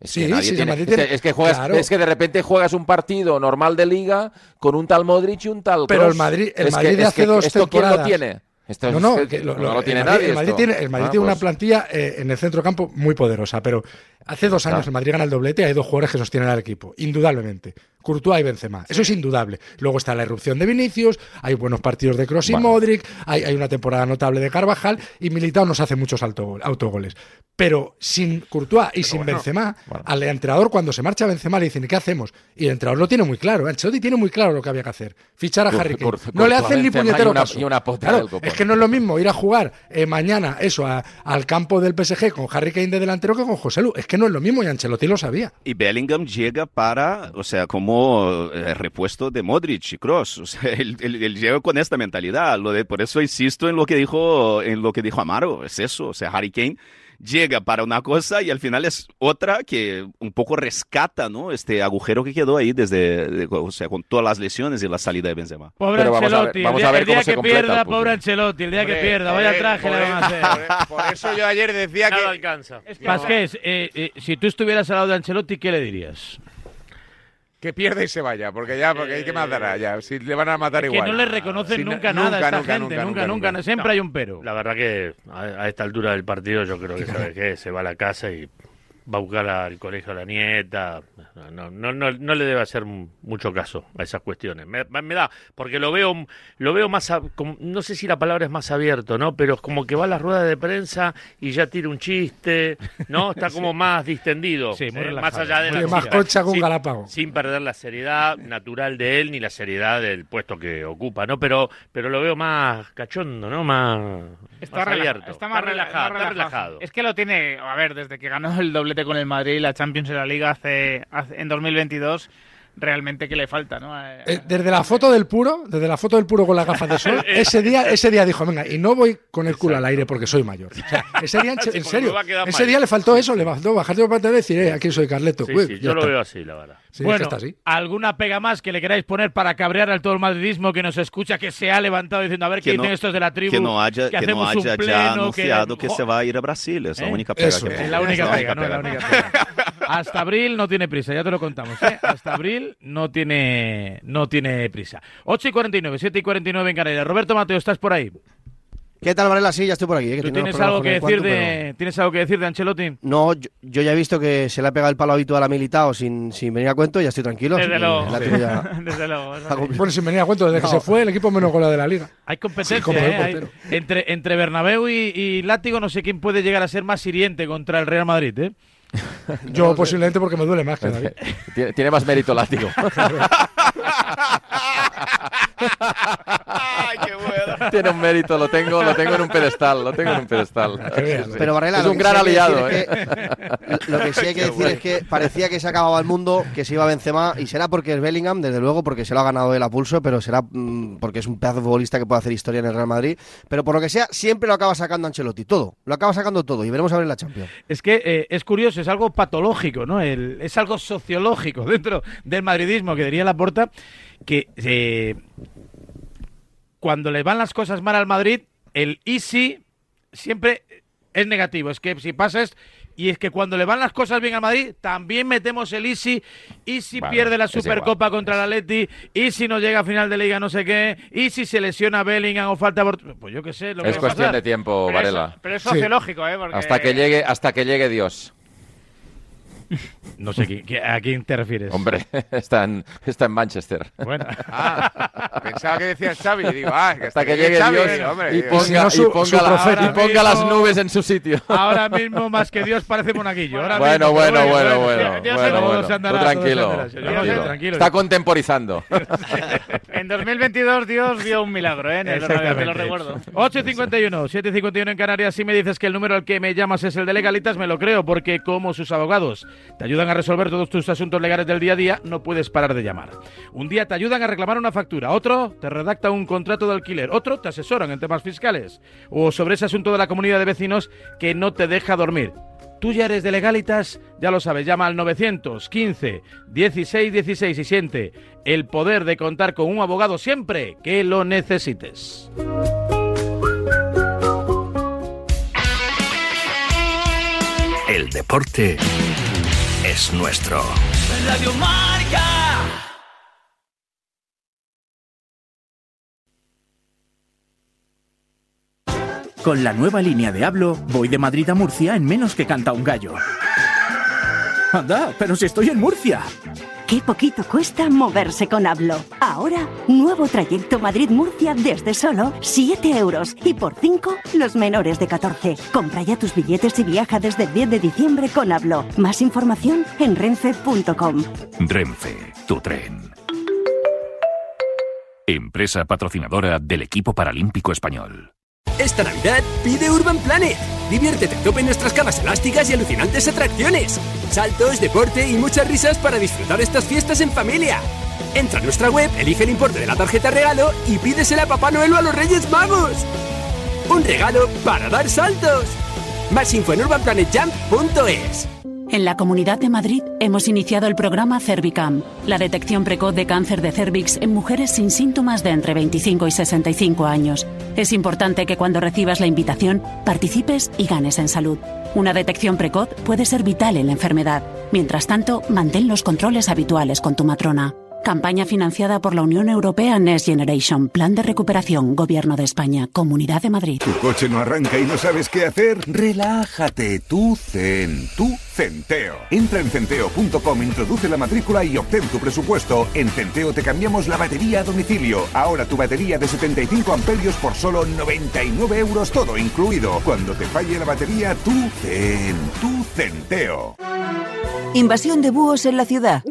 Es que Sí, nadie sí, tiene- es que- tiene- es que juegas, claro. es que de repente juegas un partido normal de liga con un tal Modric y un tal Pero el Madrid- el Es que- Madrid de hace dos esto quién lo temporadas- tiene. Esto No, no, que que lo- no lo- tiene el Madrid, nadie. El Madrid esto. tiene, el Madrid Ah, tiene una plantilla eh, en el centro campo muy poderosa, pero hace dos años el Madrid gana el doblete y hay dos jugadores que sostienen al equipo, indudablemente. Courtois y Benzema. Eso es indudable. Luego está la irrupción de Vinicius, hay buenos partidos de Kroos y Bueno. Modric, hay, hay una temporada notable de Carvajal y Militao nos hace muchos autogol- autogoles. Pero sin Courtois y sin Benzema, al entrenador cuando se marcha Benzema le dicen, ¿y qué hacemos? Y el entrenador lo tiene muy claro. Ancelotti tiene muy claro lo que había que hacer. Fichar a Harry Kane. No le hacen ni puñetero caso. y una Claro, es que no es lo mismo ir a jugar eh, mañana eso a- al campo del PSG con Harry Kane de delantero que con José Lu. Es que no es lo mismo y Ancelotti lo sabía. Y Bellingham llega para, o sea, como eh, repuesto de Modric y Kroos. O sea, él llega con esta mentalidad. Lo de, por eso insisto en lo que dijo, en lo que dijo Amaro. Es eso. O sea, Harry Kane llega para una cosa y al final es otra que un poco rescata, ¿no? Este agujero que quedó ahí desde, de- o sea, con todas las lesiones y la salida de Benzema. Pobre Pero vamos a ver- Ancelotti, vamos el día, a ver el día cómo que pierda, pobre Ancelotti, el día que pierda, vaya eh, traje por, le van a hacer. por- por eso yo ayer decía Nada que alcanza. Pasqués, eh, eh, si tú estuvieras al lado de Ancelotti, ¿qué le dirías? Que pierda y se vaya, porque ya, porque hay que matar a ya, si le van a matar que igual. no le reconocen Si nunca nada a esta nunca, gente, nunca, nunca, nunca, nunca. siempre hay un pero. La verdad que a, a esta altura del partido yo creo que sabe qué, se va a la casa y va a buscar al colegio a la nieta. No, no, no, no le debe hacer mucho caso a esas cuestiones. Me, me da, porque lo veo, lo veo más, a- como- no sé si la palabra es más abierto, ¿no? Pero es como que va a las ruedas de prensa y ya tira un chiste, ¿no? Está como más distendido, Sí, muy ¿eh? relajado. más allá de Muy la más seriedad. concha un Sin- galápago. sin perder la seriedad natural de él ni la seriedad del puesto que ocupa, ¿no? Pero, pero lo veo más cachondo, ¿no? Más, Está, más abierto. está más rela- relajado, relajado. Es que lo tiene, a ver, desde que ganó el doblete con el Madrid y la Champions en la Liga hace, hace- en 2022, realmente que le falta, ¿no? Eh, Eh, desde la foto del puro, desde la foto del puro con las gafas de sol, ese día, ese día dijo, venga, y no voy con el culo al aire porque soy mayor. O sea, ese día, en, serio, ese día le faltó eso, le faltó bajarte pantalones y decir, eh, aquí soy Carleto. Sí, Uy, sí, yo lo veo así, la verdad. Sí, es que bueno, está así. ¿alguna pega más que le queráis poner para cabrear al todo el madridismo que nos escucha, que se ha levantado diciendo, a ver qué Que no- dicen estos de la tribu? Que no haya, que no hacemos un haya pleno, ya anunciado que, se va a ir a Brasil. Es la ¿Eh? única pega Eso que es. la única pega, no es la única pega. Hasta abril no tiene prisa, ya te lo contamos. ¿eh? Hasta abril no tiene, no tiene prisa. 8 y 49, 7 y 49 en Canarias. Roberto Mateo, ¿estás por ahí? ¿Qué tal, Varela? Sí, ya estoy por aquí. eh, que ¿Tú tenía unos tienes algo que decir de, ¿tienes algo que decir de Ancelotti? No, yo, yo ya he visto que se le ha pegado el palo habitual a Militao sin, sin venir a cuento y ya estoy tranquilo. desde luego, ya- desde luego. sí. Bueno, sin venir a cuento, desde que se fue el equipo menos gola de la liga. Hay competencia, ¿eh? Hay- entre, entre Bernabéu y, y Látigo no sé quién puede llegar a ser más hiriente contra el Real Madrid, ¿eh? Yo posiblemente porque me duele más que David. Tiene, tiene más mérito látigo. tiene un mérito, lo tengo, lo tengo en un pedestal, lo tengo en un pedestal. Sí. Pero Varela, es lo un que gran sí hay que aliado, decir ¿eh? es que- lo que sí hay que decir es que parecía que se acababa el mundo, que se iba Benzema, y será porque es Bellingham, desde luego, porque se lo ha ganado él a pulso, pero será mm, porque es un pedazo de futbolista que puede hacer historia en el Real Madrid. Pero por lo que sea, siempre lo acaba sacando Ancelotti, todo. Lo acaba sacando todo, y veremos a ver en la Champions. Es que eh, es curioso, es algo patológico, ¿no? El- es algo sociológico dentro del madridismo, que diría Laporta, que eh, cuando le van las cosas mal al Madrid, el easy siempre es negativo. Es que si pasas... Y es que cuando le van las cosas bien al Madrid, también metemos el Easy. Y si Bueno, pierde la Supercopa contra el Atleti, y si no llega a final de liga no sé qué, y si se lesiona Bellingham o falta... Bort- Pues yo qué sé, lo que Es a cuestión de tiempo, Pero Varela. pero es sociológico, ¿eh? Porque Hasta que llegue, hasta que llegue Dios. No sé, ¿qui- qui- ¿a quién te refieres? Hombre, está en, está en Manchester. Bueno. Pensaba que decías Xavi y digo, ah, que Hasta que llegue Xavi, Dios hombre, y ponga, si no, y su- ponga su la- y ponga las Mismo- nubes en su sitio. Ahora mismo, más que Dios, parece monaguillo. Ahora Bueno, mismo, bueno, bueno, bueno, Dios- bueno, todo bueno. se andará, tranquilo, andará, tranquilo. Tranquilo. Está contemporizando. En 2022 Dios vio un milagro, ¿eh? En el Bernabéu, te lo recuerdo. 8.51, 7.51 en Canarias. Si me dices que el número al que me llamas es el de legalitas, me lo creo, porque como sus abogados te ayudan a resolver todos tus asuntos legales del día a día, no puedes parar de llamar. Un día te ayudan a reclamar una factura, otro te redacta un contrato de alquiler, otro te asesoran en temas fiscales o sobre ese asunto de la comunidad de vecinos que no te deja dormir. Tú ya eres de legalitas, ya lo sabes, llama al 915 16 16 y siente el poder de contar con un abogado siempre que lo necesites. El deporte es nuestro. Radio Marca. Con la nueva línea de Hablo, voy de Madrid a Murcia en menos que canta un gallo. Anda, pero si estoy en Murcia. Qué poquito cuesta moverse con Hablo. Ahora, nuevo trayecto Madrid-Murcia desde solo 7 euros. Y por 5, los menores de 14. Compra ya tus billetes y viaja desde el 10 de diciembre con Hablo. Más información en renfe.com. Renfe, tu tren. Empresa patrocinadora del equipo paralímpico español. Esta Navidad pide Urban Planet. Diviértete a tope en nuestras camas elásticas y alucinantes atracciones. Saltos, deporte y muchas risas para disfrutar estas fiestas en familia. Entra a nuestra web, elige el importe de la tarjeta regalo y pídesela a Papá Noel o a los Reyes Magos. Un regalo para dar saltos. Más info en urbanplanetjump.es. En la Comunidad de Madrid hemos iniciado el programa Cervicam, la detección precoz de cáncer de cervix en mujeres sin síntomas de entre 25 y 65 años. Es importante que cuando recibas la invitación participes y ganes en salud. Una detección precoz puede ser vital en la enfermedad. Mientras tanto, mantén los controles habituales con tu matrona. Campaña financiada por la Unión Europea Next Generation, Plan de Recuperación, Gobierno de España, Comunidad de Madrid. ¿Tu coche no arranca y no sabes qué hacer? Relájate, tú Zen, tú Centeo. Entra en centeo.com, introduce la matrícula y obtén tu presupuesto. En Centeo te cambiamos la batería a domicilio. Ahora tu batería de 75 amperios por solo 99 euros todo incluido. Cuando te falle la batería, tú Zen, tú Centeo. Invasión de búhos en la ciudad.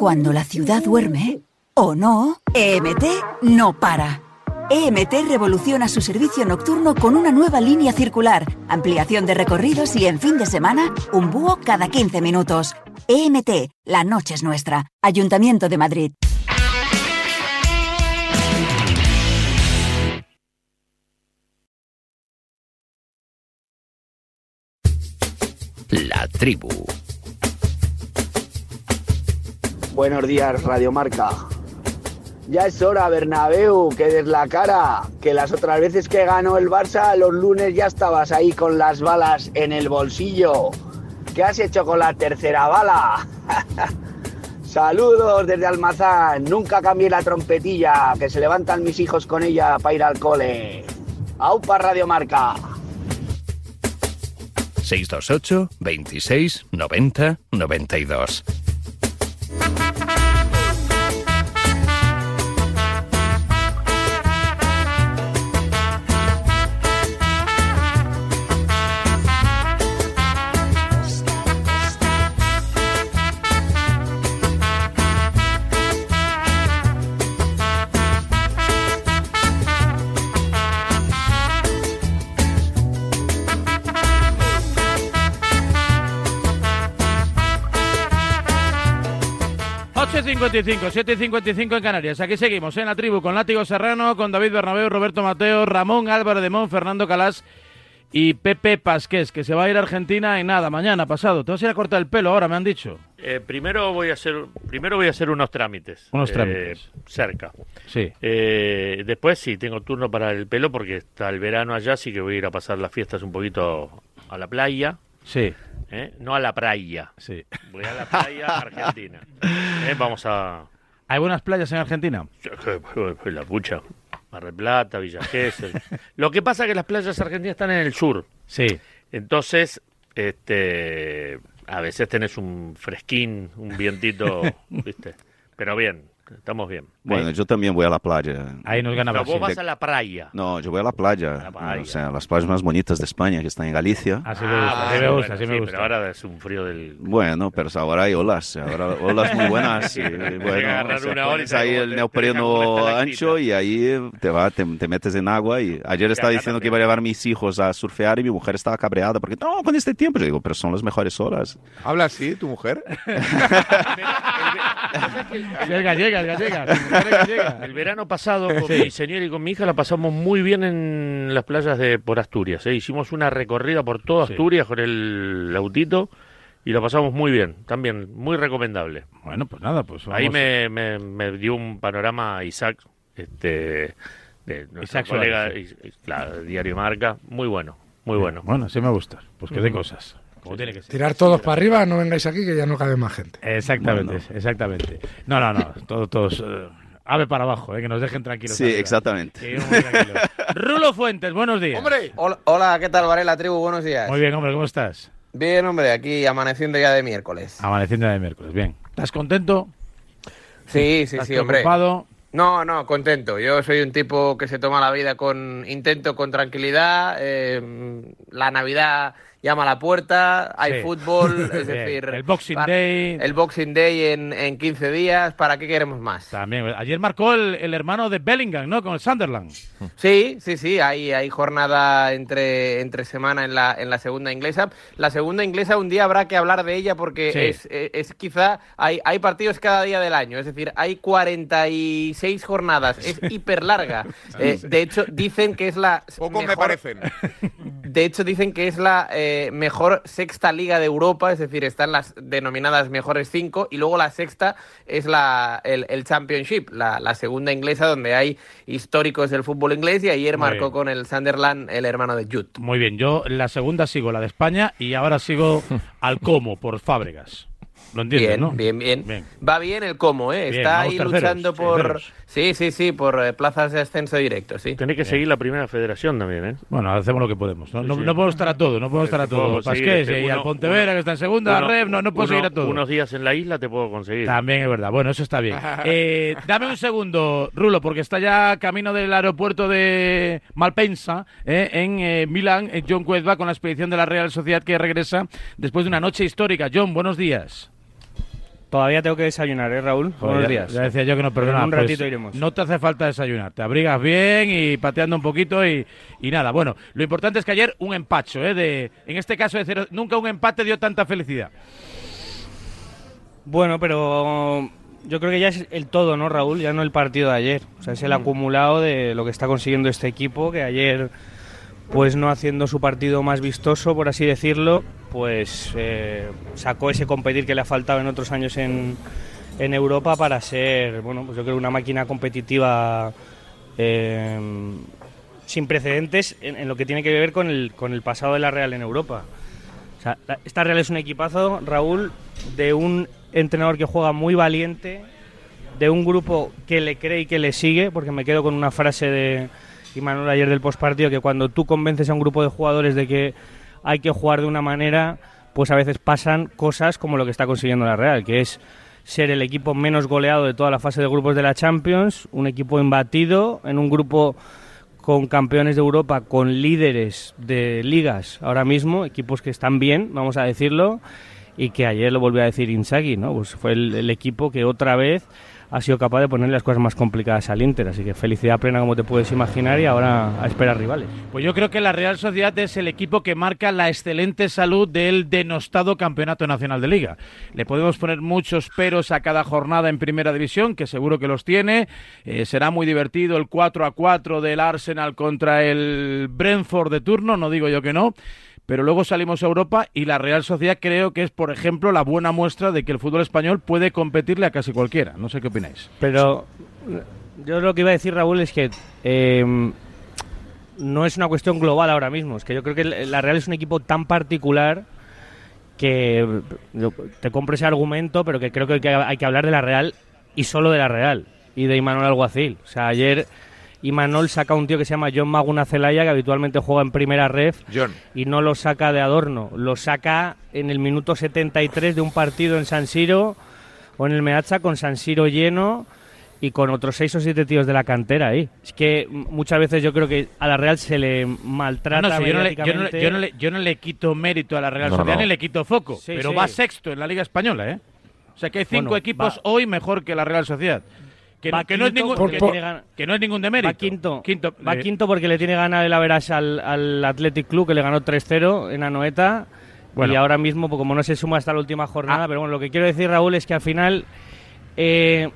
Cuando la ciudad duerme, o no, EMT no para. EMT revoluciona su servicio nocturno con una nueva línea circular, ampliación de recorridos y en fin de semana, un búho cada 15 minutos. EMT, la noche es nuestra. Ayuntamiento de Madrid. La tribu. Buenos días, Radio Marca. Ya es hora, Bernabéu, que des la cara. Que las otras veces que ganó el Barça, los lunes ya estabas ahí con las balas en el bolsillo. ¿Qué has hecho con la tercera bala? Saludos desde Almazán. Nunca cambié la trompetilla, que se levantan mis hijos con ella para ir al cole. Aupa Radio Marca. 628 26 90 92. 7.55, 7.55 en Canarias. Aquí seguimos en la tribu con Látigo Serrano, con David Bernabéu, Roberto Mateo, Ramón Álvaro de Mon, Fernando Calás y Pepe Pasqués, que se va a ir a Argentina en nada, mañana, pasado. Te vas a ir a cortar el pelo ahora, me han dicho. Eh, primero voy a hacer primero voy a hacer unos trámites. Unos eh, trámites. cerca. Sí. Eh, después sí, tengo turno para el pelo porque está el verano allá, así que voy a ir a pasar las fiestas un poquito a la playa. Sí. No a la playa. Sí. Voy a la playa argentina. Eh, Vamos a... ¿Hay buenas playas en Argentina? La pucha. Mar del Plata, Villa Gesell. Lo que pasa es que las playas argentinas están en el sur. Sí. Entonces, este, a veces tenés un fresquín, un vientito, ¿viste? Pero bien, estamos bien. Bueno, yo también voy a la playa. Ahí nos gana Pero vos vas a la playa. No, yo voy a la playa. O sea, las playas más bonitas de España, que están en Galicia. Así me gusta, así me bueno, gusta, así me sí, gusta. Pero ahora es un frío del... Bueno, pero ahora hay olas, ahora olas muy buenas. Y, bueno, o sea, una pones ahí el te neopreno ancho y ahí te, va, te, te metes en agua. Y ayer estaba diciendo que iba a llevar a mis hijos a surfear y mi mujer estaba cabreada porque no, con este tiempo. Yo digo, pero son las mejores horas. ¿Habla así tu mujer? Sí, es gallega, El verano pasado con Sí. mi señora y con mi hija la pasamos muy bien en las playas de por Asturias. ¿eh? Hicimos una recorrida por toda Sí. Asturias con el autito y lo pasamos muy bien. También muy recomendable. Bueno, pues nada, pues vamos. Ahí me, me- me dio un panorama Isaac, este, de nuestro Isaac colega, Suárez, Is- claro, Diario Marca. Muy bueno, muy bueno. Bueno, sí me gusta. Pues que de cosas. Como tiene que ser. Tirar todos para arriba, no vengáis aquí que ya no cabe más gente. Exactamente, exactamente. No, no, no. Todos, todos. eh, ave para abajo, eh, que nos dejen tranquilos. Sí, arriba. exactamente. Que íbamos muy tranquilos. Rulo Fuentes, buenos días. ¡Hombre! Hola, hola, ¿qué tal, Varela Tribu? Buenos días. Muy bien, hombre, ¿cómo estás? Bien, hombre, aquí amaneciendo ya de miércoles. Amaneciendo de miércoles, bien. ¿Estás contento? Sí, sí, ¿Estás sí, hombre. preocupado? No, no, contento. Yo soy un tipo que se toma la vida con intento, con tranquilidad. eh, la Navidad llama a la puerta, hay Sí. fútbol, es decir... El Boxing para- Day. El Boxing Day en, en 15 días, ¿para qué queremos más? También. Ayer marcó el, el hermano de Bellingham, ¿no? Con el Sunderland. Sí, sí, sí, hay, hay jornada entre, entre semana en la, en la segunda inglesa. La segunda inglesa un día habrá que hablar de ella porque Sí. es, es, es quizá, hay, hay partidos cada día del año, es decir, hay 46 jornadas, es hiper larga. Eh, de hecho, dicen que es la... Pocos me parecen. De hecho, dicen que es la eh, mejor sexta liga de Europa, es decir, están las denominadas mejores cinco, y luego la sexta es la, el, el Championship, la, la segunda inglesa, donde hay históricos del fútbol inglés, y ayer Muy marcó bien. con el Sunderland el hermano de Jude. Muy bien, yo la segunda sigo la de España y ahora sigo al Como por Fábregas. Lo entiendes, Bien, ¿no? bien, bien, Bien. Va bien el cómo, ¿eh? Bien, Está ahí terceros, luchando por... terceros. Sí, sí, sí, por eh, plazas de ascenso directo, sí. Tenés que seguir la primera federación también, ¿eh? Bueno, hacemos lo que podemos. No, Sí, no, sí. no podemos estar a todo, no podemos estar a todo. Pasqués este, y al Pontevera, uno- que está en segunda, uno- Rev, no, no puedo uno- seguir a todo. Unos días en la isla te puedo conseguir. También es verdad. Bueno, eso está bien. Eh, dame un segundo, Rulo, porque está ya camino del aeropuerto de Malpensa, eh, en eh, Milán, eh, John Cuezba, con la expedición de la Real Sociedad que regresa después de una noche histórica. John, buenos días. Todavía tengo que desayunar, ¿eh, Raúl? Buenos ya- días. Ya decía yo que no, Pero perdona. En un pues, ratito iremos. No te hace falta desayunar. Te abrigas bien y pateando un poquito y, y nada. Bueno, lo importante es que ayer un empacho, ¿eh? De, en este caso de cero, nunca un empate dio tanta felicidad. Bueno, pero yo creo que ya es el todo, ¿no, Raúl? Ya no el partido de ayer. O sea, es el acumulado de lo que está consiguiendo este equipo, que ayer, pues no haciendo su partido más vistoso, por así decirlo, pues eh, sacó ese competir que le ha faltado en otros años en, Europa para ser, bueno, pues yo creo una máquina competitiva eh, sin precedentes en, lo que tiene que ver con el, con el pasado de la Real en Europa. Esta Real es un equipazo, Raúl, de un entrenador que juega muy valiente, de un grupo que le cree y que le sigue, porque me quedo con una frase de Imanol ayer del postpartido, que cuando tú convences a un grupo de jugadores de que hay que jugar de una manera, pues a veces pasan cosas como lo que está consiguiendo la Real, que es ser el equipo menos goleado de toda la fase de grupos de la Champions, un equipo imbatido, en un grupo con campeones de Europa, con líderes de ligas ahora mismo, equipos que están bien, vamos a decirlo, y que ayer lo volvió a decir Inzaghi, ¿no? Pues fue el equipo que otra vez ha sido capaz de poner las cosas más complicadas al Inter, así que felicidad plena como te puedes imaginar y ahora a esperar rivales. Pues yo creo que la Real Sociedad es el equipo que marca la excelente salud del denostado Campeonato Nacional de Liga. Le podemos poner muchos peros a cada jornada en Primera División, que seguro que los tiene. Eh, será muy divertido el 4 a 4 del Arsenal contra el Brentford de turno, no digo yo que no. Pero luego salimos a Europa y la Real Sociedad creo que es, por ejemplo, la buena muestra de que el fútbol español puede competirle a casi cualquiera. No sé qué opináis. Pero yo lo que iba a decir, Raúl, es que eh, no es una cuestión global ahora mismo. Es que yo creo que la Real es un equipo tan particular que te compro ese argumento, pero que creo que hay, que hablar de la Real y solo de la Real y de Imanol Alguacil. O sea, ayer Imanol saca a un tío que se llama John Maguna Celaya, que habitualmente juega en primera ref, John. y no lo saca de adorno, lo saca en el minuto 73 de un partido en San Siro o en el Meazza con San Siro lleno y con otros seis o siete tíos de la cantera ahí. Es que muchas veces yo creo que a la Real se le maltrata. No, no, yo, no le, yo, no le, yo, no le, yo, no le, quito mérito a la Real No, Sociedad no. ni le quito foco, Sí, pero sí. va sexto en la Liga Española, ¿eh? O sea que hay cinco Bueno, equipos va- hoy mejor que la Real Sociedad. Que, Va que no es ningún, porque que, tiene gan- que no es ningún demérito. Va quinto. Quinto, Va eh, quinto porque le tiene ganas el Averas al, al Athletic Club, que le ganó 3-0 en Anoeta. Bueno. Y ahora mismo, pues, como no se suma hasta la última jornada, pero bueno, lo que quiero decir, Raúl, es que al final eh,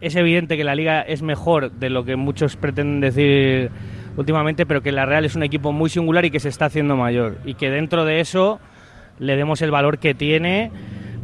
es evidente que la liga es mejor de lo que muchos pretenden decir últimamente, pero que la Real es un equipo muy singular y que se está haciendo mayor. Y que dentro de eso le demos el valor que tiene.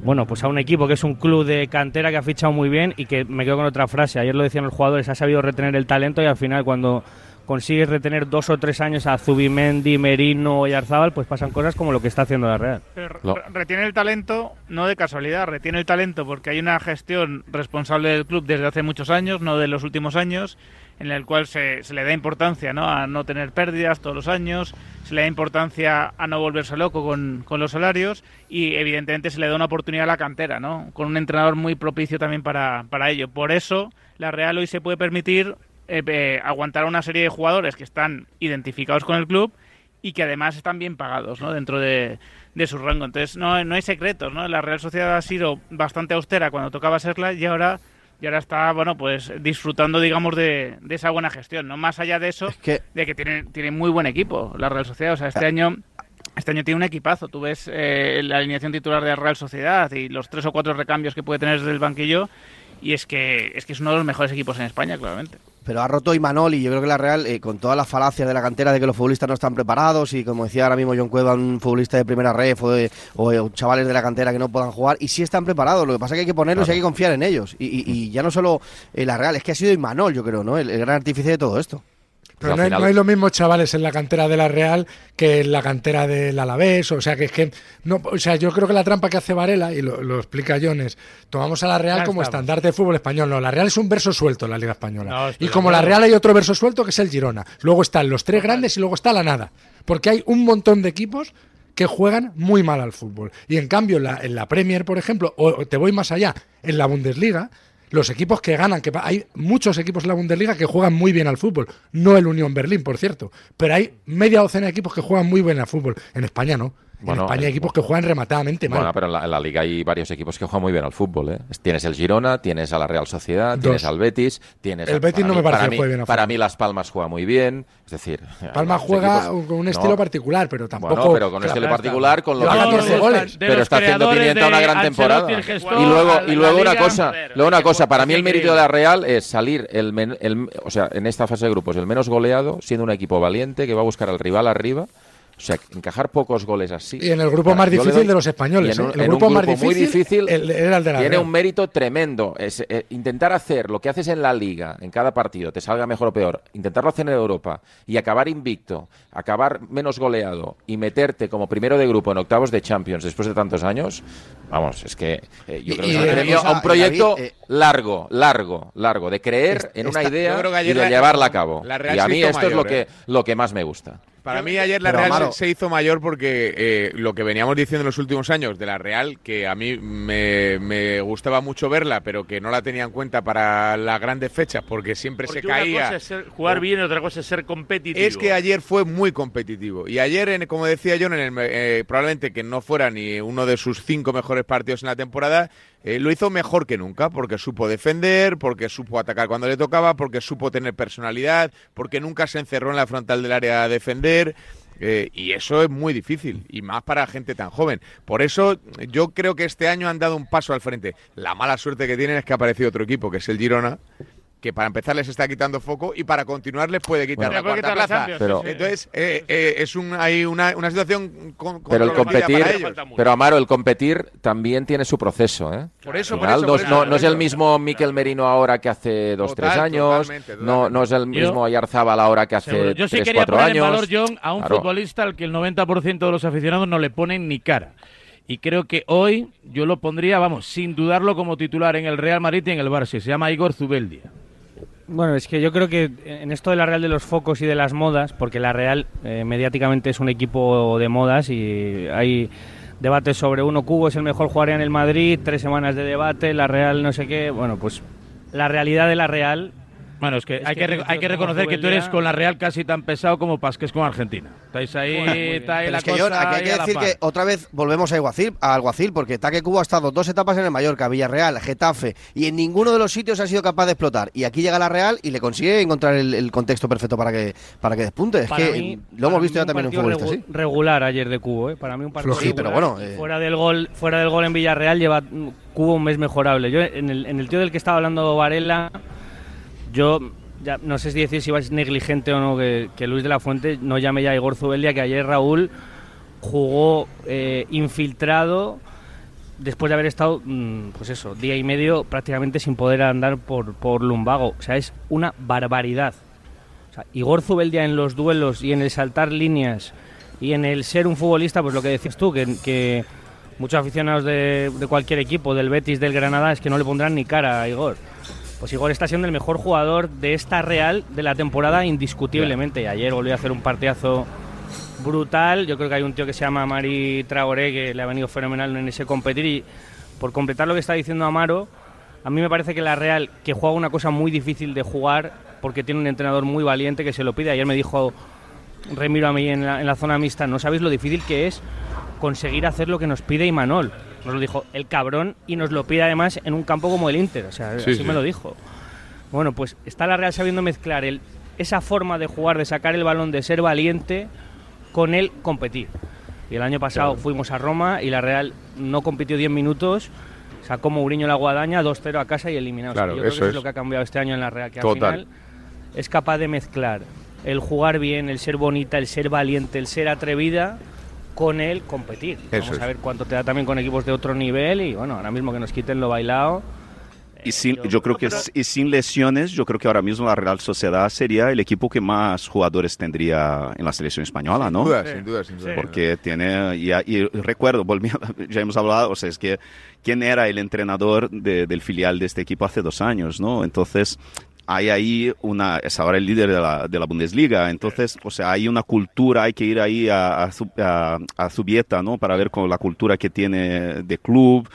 Bueno, pues a un equipo que es un club de cantera que ha fichado muy bien y que me quedo con otra frase. Ayer lo decían los jugadores, ha sabido retener el talento y al final cuando consigues retener dos o tres años a Zubimendi, Merino y Arzábal, pues pasan cosas como lo que está haciendo la Real. Pero Lo- re- retiene el talento no de casualidad, retiene el talento porque hay una gestión responsable del club desde hace muchos años, no de los últimos años, en el cual se, le da importancia ¿no? a no tener pérdidas todos los años, se le da importancia a no volverse loco con, con los salarios y evidentemente se le da una oportunidad a la cantera, ¿no? con un entrenador muy propicio también para, para ello. Por eso la Real hoy se puede permitir eh, eh, aguantar a una serie de jugadores que están identificados con el club y que además están bien pagados ¿no? dentro de, de su rango. Entonces no, no hay secretos, ¿no? La Real Sociedad ha sido bastante austera cuando tocaba serla y ahora y ahora está, bueno, pues disfrutando, digamos, de, de esa buena gestión, ¿no? Más allá de eso, de que tiene, tiene muy buen equipo la Real Sociedad. O sea, este año este año tiene un equipazo. Tú ves eh, la alineación titular de la Real Sociedad y los tres o cuatro recambios que puede tener desde el banquillo y es que es que es uno de los mejores equipos en España, claramente. Pero ha roto Imanol y yo creo que la Real, eh, con todas las falacias de la cantera de que los futbolistas no están preparados y como decía ahora mismo John Cueva, un futbolista de primera red o, de- o, chavales de la cantera que no puedan jugar, y sí están preparados, lo que pasa es que hay que ponerlos y hay que confiar en ellos. Y, y- y ya no solo eh, la Real, es que ha sido Imanol, yo creo, ¿no? El, el gran artífice de todo esto. Pero no hay, no hay los mismos chavales en la cantera de la Real que en la cantera del Alavés. O sea, que es que. no O sea, yo creo que la trampa que hace Varela, y lo, lo explica Jones, tomamos a la Real Ya como estamos. estandarte de fútbol español. No, la Real es un verso suelto en la Liga Española. y como la. Real hay otro verso suelto que es el Girona. Luego están los tres grandes y luego está la nada. Porque hay un montón de equipos que juegan muy mal al fútbol. Y en cambio, la, en la Premier, por ejemplo, o te voy más allá, en la Bundesliga, los equipos que ganan, que hay muchos equipos en la Bundesliga que juegan muy bien al fútbol. No el Unión Berlín, por cierto. Pero hay media docena de equipos que juegan muy bien al fútbol. En España no. Bueno, en España hay eh, equipos que juegan rematadamente mal. Bueno, pero en la, en la liga hay varios equipos que juegan muy bien al fútbol. ¿eh? Tienes el Girona, tienes a la Real Sociedad, Dos. tienes al Betis, tienes El a- Betis no me parece que juegue bien al Para mí Las Palmas juega muy bien, es decir, Palma hay juega equipos- con un No, estilo particular, pero tampoco. Bueno, pero con un estilo está. particular, con lo Lleva que 14 pero goles. está- pero está haciendo Pimienta una gran temporada. Y luego, y luego una cosa, luego una cosa, para mí el mérito de la Real es salir el, men- el- o sea, en esta fase de grupos el menos goleado, siendo un equipo valiente que va a buscar al rival arriba. O sea, encajar pocos goles así. Y en el grupo más difícil doy- de los españoles, ¿eh? El en un grupo más muy difícil, difícil el- era el de la tiene Real. un mérito tremendo. Es, eh, intentar hacer lo que haces en la liga, en cada partido, te salga mejor o peor, intentarlo hacer en Europa y acabar invicto, acabar menos goleado y meterte como primero de grupo en octavos de Champions después de tantos años, vamos, es que eh, yo creo y que es un proyecto David, eh, largo, largo, largo, de creer en una idea y de la- llevarla a cabo. la Real Y a mí esto es lo que, ¿eh? lo que más me gusta. Para mí ayer la Pero, Real Amaro- se, se hizo mayor porque eh, lo que veníamos diciendo en los últimos años de la Real, que a mí me, me gustaba mucho verla, pero que no la tenía en cuenta para las grandes fechas porque siempre Porque se una caía. cosa es ser- jugar bien y otra cosa es ser competitivo. Es que ayer fue muy competitivo. Y ayer, en- como decía John, en el, eh, probablemente que no fuera ni uno de sus cinco mejores partidos en la temporada, eh, lo hizo mejor que nunca, porque supo defender, porque supo atacar cuando le tocaba, porque supo tener personalidad, porque nunca se encerró en la frontal del área a defender. eh, y eso es muy difícil, y más para gente tan joven. Por eso yo creo que este año han dado un paso al frente. La mala suerte que tienen es que ha aparecido otro equipo, que es el Girona, que para empezar les está quitando foco y para continuar les puede quitar Bueno. la cuarta quitar plaza. Pero-. Entonces, eh, eh, es un, hay una, una situación con, Pero el competir, para ellos. pero Amaro, el competir también tiene su proceso, ¿eh? Por eso, por no, por es- eso, no- es el mismo Miquel Merino ahora que hace dos, Total, tres años, totalmente, no, no es el mismo Ayarzábal ahora que hace Seguro. Yo sí tres, quería cuatro poner años. en valor, John, a un Claro. futbolista al que el 90% de los aficionados no le ponen ni cara. Y creo que hoy yo lo pondría, vamos, sin dudarlo como titular en el Real Madrid y en el Barça. Se llama Igor Zubeldia. Bueno, es que yo creo que en esto de la Real de los focos y de las modas, porque la Real eh, mediáticamente es un equipo de modas y hay debates sobre uno Cubo es el mejor jugador en el Madrid, tres semanas de debate, la Real no sé qué, bueno, pues la realidad de la Real Bueno, es que, Es hay, que que, hay que reconocer que tú eres con la Real casi tan pesado como Pasqués con Argentina. Estáis ahí, Bueno, está ahí la es que cosa aquí hay que decir que otra vez volvemos a Alguacil, a Alguacil, porque Taque Cubo ha estado dos etapas en el Mallorca, Villarreal, Getafe, y en ninguno de los sitios ha sido capaz de explotar. Y aquí llega la Real y le consigue encontrar el, el contexto perfecto para que, para que despunte. Es Para que mí- lo hemos visto ya también en un futbolista regu- así. regular ayer de Cubo, ¿eh? Para mí un partido. Sí, pero regular. bueno, eh. fuera del gol, fuera del gol en Villarreal lleva mm, Cubo un mes mejorable. Yo en el, en el tío del que estaba hablando Varela, yo ya no sé si decir si vais negligente o no que, Luis de la Fuente no llame ya a Igor Zubeldia que ayer Raúl jugó eh, infiltrado después de haber estado, mm, pues eso, día y medio prácticamente sin poder andar por, por Lumbago. O sea, es una barbaridad. O sea, Igor Zubeldia en los duelos y en el saltar líneas y en el ser un futbolista, pues lo que decías tú, que, que muchos aficionados de, de cualquier equipo, del Betis, del Granada, es que no le pondrán ni cara a Igor. Pues Igor está siendo el mejor jugador de esta Real de la temporada indiscutiblemente. Ayer volvió a hacer un partidazo brutal. Yo creo que hay un tío que se llama Mari Traoré que le ha venido fenomenal en ese competir. Y por completar lo que está diciendo Amaro, a mí me parece que la Real, que juega una cosa muy difícil de jugar, porque tiene un entrenador muy valiente que se lo pide. Ayer me dijo Remiro a mí en la, en la zona mixta, no sabéis lo difícil que es conseguir hacer lo que nos pide Imanol. Nos lo dijo el cabrón y nos lo pide además en un campo como el Inter. O sea, Sí, así sí. me lo dijo. Bueno, pues está la Real sabiendo mezclar el, esa forma de jugar, de sacar el balón, de ser valiente, con el competir. Y el año pasado Claro. fuimos a Roma y la Real no compitió 10 minutos, sacó Mourinho la guadaña, 2-0 a casa y eliminado. Claro, yo creo eso que es. es lo que ha cambiado este año en la Real, que Total. al final es capaz de mezclar el jugar bien, el ser bonita, el ser valiente, el ser atrevida con el competir. Eso Vamos es. a ver cuánto te da también con equipos de otro nivel y bueno, ahora mismo que nos quiten lo bailado. Y sin, yo creo que y sin lesiones, yo creo que ahora mismo la Real Sociedad sería el equipo que más jugadores tendría en la selección española, ¿no? Sin duda, sin duda, sin duda. Porque tiene, y, y recuerdo, volviendo, ya hemos hablado, o sea, es que quién era el entrenador de- del filial de este equipo hace dos años, ¿no? Entonces, hay ahí una, es ahora el líder de la, de la Bundesliga, entonces, o sea, hay una cultura, hay que ir ahí a, a, a, a Zubieta, ¿no? Para ver con la cultura que tiene de club,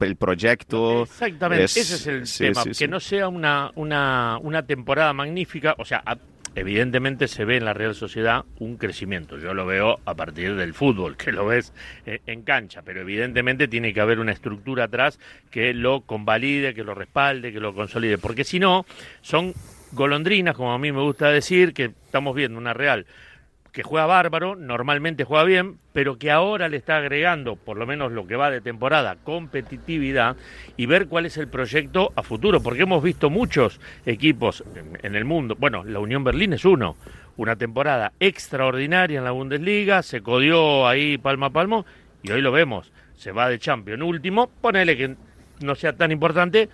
el proyecto. Exactamente, Es- ese es el sí, tema, sí, que no sea una, una, una temporada magnífica, o sea, a- evidentemente se ve en la Real Sociedad un crecimiento, yo lo veo a partir del fútbol, que lo ves eh, en cancha, pero evidentemente tiene que haber una estructura atrás que lo convalide, que lo respalde, que lo consolide, porque si no, son golondrinas, como a mí me gusta decir, que estamos viendo una Real que juega bárbaro, normalmente juega bien, pero que ahora le está agregando, por lo menos lo que va de temporada, competitividad y ver cuál es el proyecto a futuro, porque hemos visto muchos equipos en, en el mundo, bueno, la Unión Berlín es uno, una temporada extraordinaria en la Bundesliga, se codió ahí palmo a palmo y hoy lo vemos, se va de Champions último, ponele que no sea tan importante,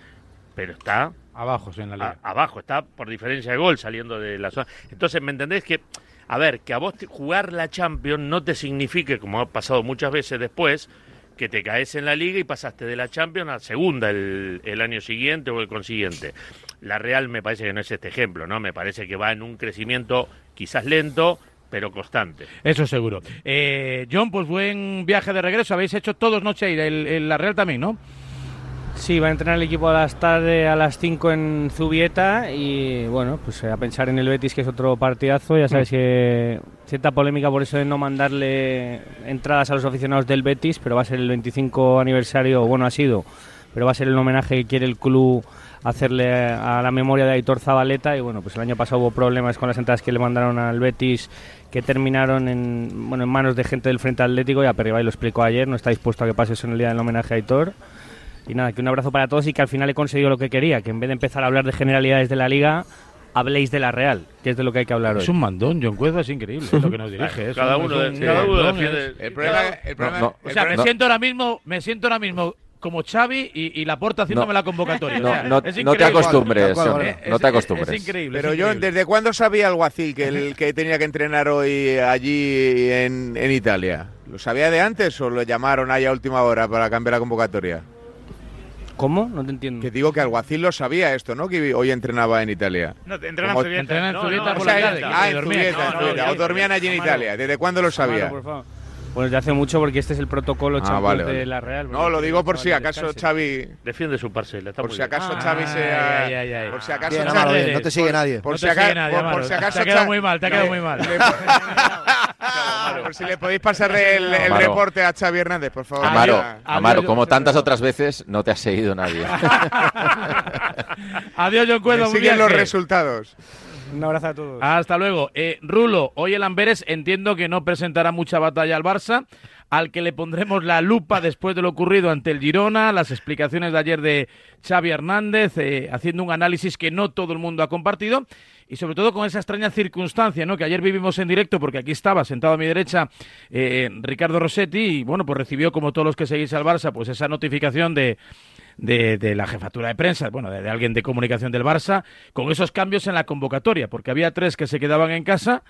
pero está Abajo, sí, en la liga. a- abajo, está por diferencia de gol saliendo de la zona. Entonces, ¿me entendés que, a ver, que a vos jugar la Champions no te signifique, como ha pasado muchas veces después, que te caes en la liga y pasaste de la Champions a segunda el, año siguiente o el consiguiente. La Real me parece que no es este ejemplo, ¿no? Me parece que va en un crecimiento quizás lento, pero constante. Eso seguro. Eh, John, pues buen viaje de regreso. Habéis hecho todos noche el, el- la Real también, ¿no? Sí, va a entrenar el equipo a las tarde a las 5 en Zubieta y bueno, pues a pensar en el Betis que es otro partidazo, ya sabes que cierta polémica por eso de no mandarle entradas a los aficionados del Betis, pero va a ser el 25 aniversario, bueno ha sido, pero va a ser el homenaje que quiere el club hacerle a la memoria de Aitor Zabaleta. Y bueno, pues el año pasado hubo problemas con las entradas que le mandaron al Betis que terminaron en, bueno, en manos de gente del Frente Atlético y Aperribay lo explicó ayer, no está dispuesto a que pase eso en el día del homenaje a Aitor. Y nada, que un abrazo para todos y que al final he conseguido lo que quería, que en vez de empezar a hablar de generalidades de la liga, habléis de la Real, que es de lo que hay que hablar hoy. Es un mandón, John Cueva es increíble, es lo que nos dirige. es Cada un- uno es de- cada uno defiende- El problema, el problema- no, O sea, me siento ahora mismo, me siento ahora mismo como Xavi y, y Laporta haciéndome No. la convocatoria. No, o sea, no- es no te acostumbres, es- no te es- acostumbres. Es, increíble. Pero es yo. ¿desde cuándo sabía Alguacil que el que tenía que entrenar hoy allí en, en Italia? ¿Lo sabía de antes o lo llamaron ahí a última hora para cambiar la convocatoria? ¿Cómo? No te entiendo. Que digo que Alguacil lo sabía esto, ¿no? Que hoy entrenaba en Italia. No, en No, Zubieta no, por O la tarde. ah, en en O dormían allí en. Italia. ¿Desde cuándo lo sabía? Por favor. Bueno, desde hace mucho porque este es el protocolo Ah, vale, de vale. la Real. No, lo digo por si acaso. Xavi... Defiende su parcela. Está Por si bien. acaso Xavi sea... ay, ay, ay. Por si acaso Bien, Xavi- bien, no te sigue por- nadie. Por No si te acaso... sigue nadie, por- por Amaro. si acaso Te ha quedado Xavi- muy mal, te ha quedado muy mal. Le- Por si le podéis pasar el, reporte a Xavi Hernández, por favor. Amaro. Amaro, como tantas otras veces, no te ha seguido nadie. Adiós. Me buen siguen los resultados. Un abrazo a todos. Hasta luego. Eh, Rulo, hoy el Amberes entiendo que no presentará mucha batalla al Barça, al que le pondremos la lupa después de lo ocurrido ante el Girona, las explicaciones de ayer de Xavi Hernández, eh, haciendo un análisis que no todo el mundo ha compartido, y sobre todo con esa extraña circunstancia, ¿no? Que ayer vivimos en directo, porque aquí estaba sentado a mi derecha eh, Ricardo Rossetti, y bueno, pues recibió, como todos los que seguís al Barça, pues esa notificación de de, la jefatura de prensa, bueno, de, de alguien de comunicación del Barça, con esos cambios en la convocatoria, porque había tres que se quedaban en casa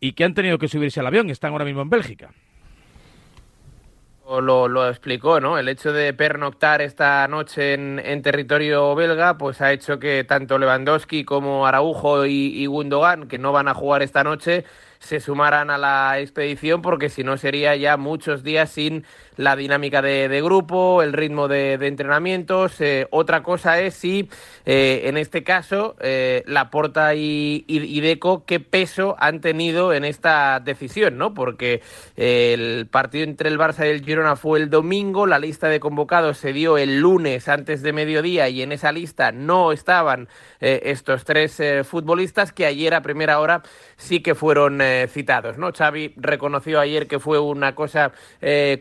y que han tenido que subirse al avión, están ahora mismo en Bélgica. lo, lo explicó, ¿no? El hecho de pernoctar esta noche en, en territorio belga, pues ha hecho que tanto Lewandowski como Araujo y, y Gundogan, que no van a jugar esta noche, se sumaran a la expedición, porque si no sería ya muchos días sin la dinámica de, de grupo, el ritmo de, entrenamientos. Eh, otra cosa es si, eh, en este caso, eh, Laporta y, y, Deco, qué peso han tenido en esta decisión, ¿no? Porque eh, el partido entre el Barça y el Girona fue el domingo, la lista de convocados se dio el lunes antes de mediodía y en esa lista no estaban estos tres futbolistas que ayer a primera hora sí que fueron citados, ¿no? Xavi reconoció ayer que fue una cosa eh,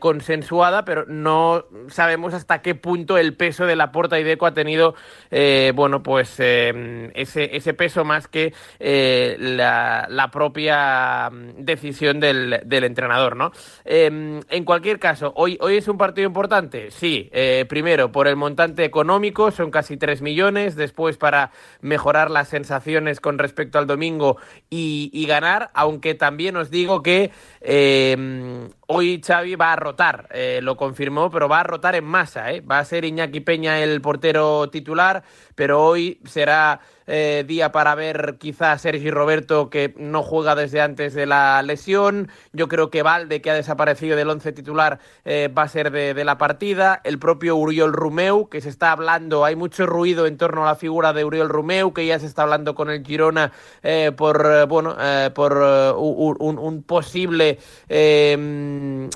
pero no sabemos hasta qué punto el peso de la porta y Deco ha tenido, eh, bueno, pues eh, ese, ese peso más que eh, la, propia mm, decisión del, del entrenador, ¿no? Eh, en cualquier caso, hoy, hoy es un partido importante, sí, eh, primero por el montante económico, son casi 3 millones, después para mejorar las sensaciones con respecto al domingo y, y ganar, aunque también os digo que eh, hoy Xavi va a rotar, eh, lo confirmó, pero va a rotar en masa, ¿eh? va a ser Iñaki Peña el portero titular, pero hoy será eh, día para ver quizá a Sergi Roberto que no juega desde antes de la lesión. Yo creo que Valde, que ha desaparecido del once titular, eh, va a ser de, la partida. El propio Uriol Rumeu, que se está hablando, hay mucho ruido en torno a la figura de Uriol Rumeu, que ya se está hablando con el Girona eh, por, bueno, por un, un, posible eh,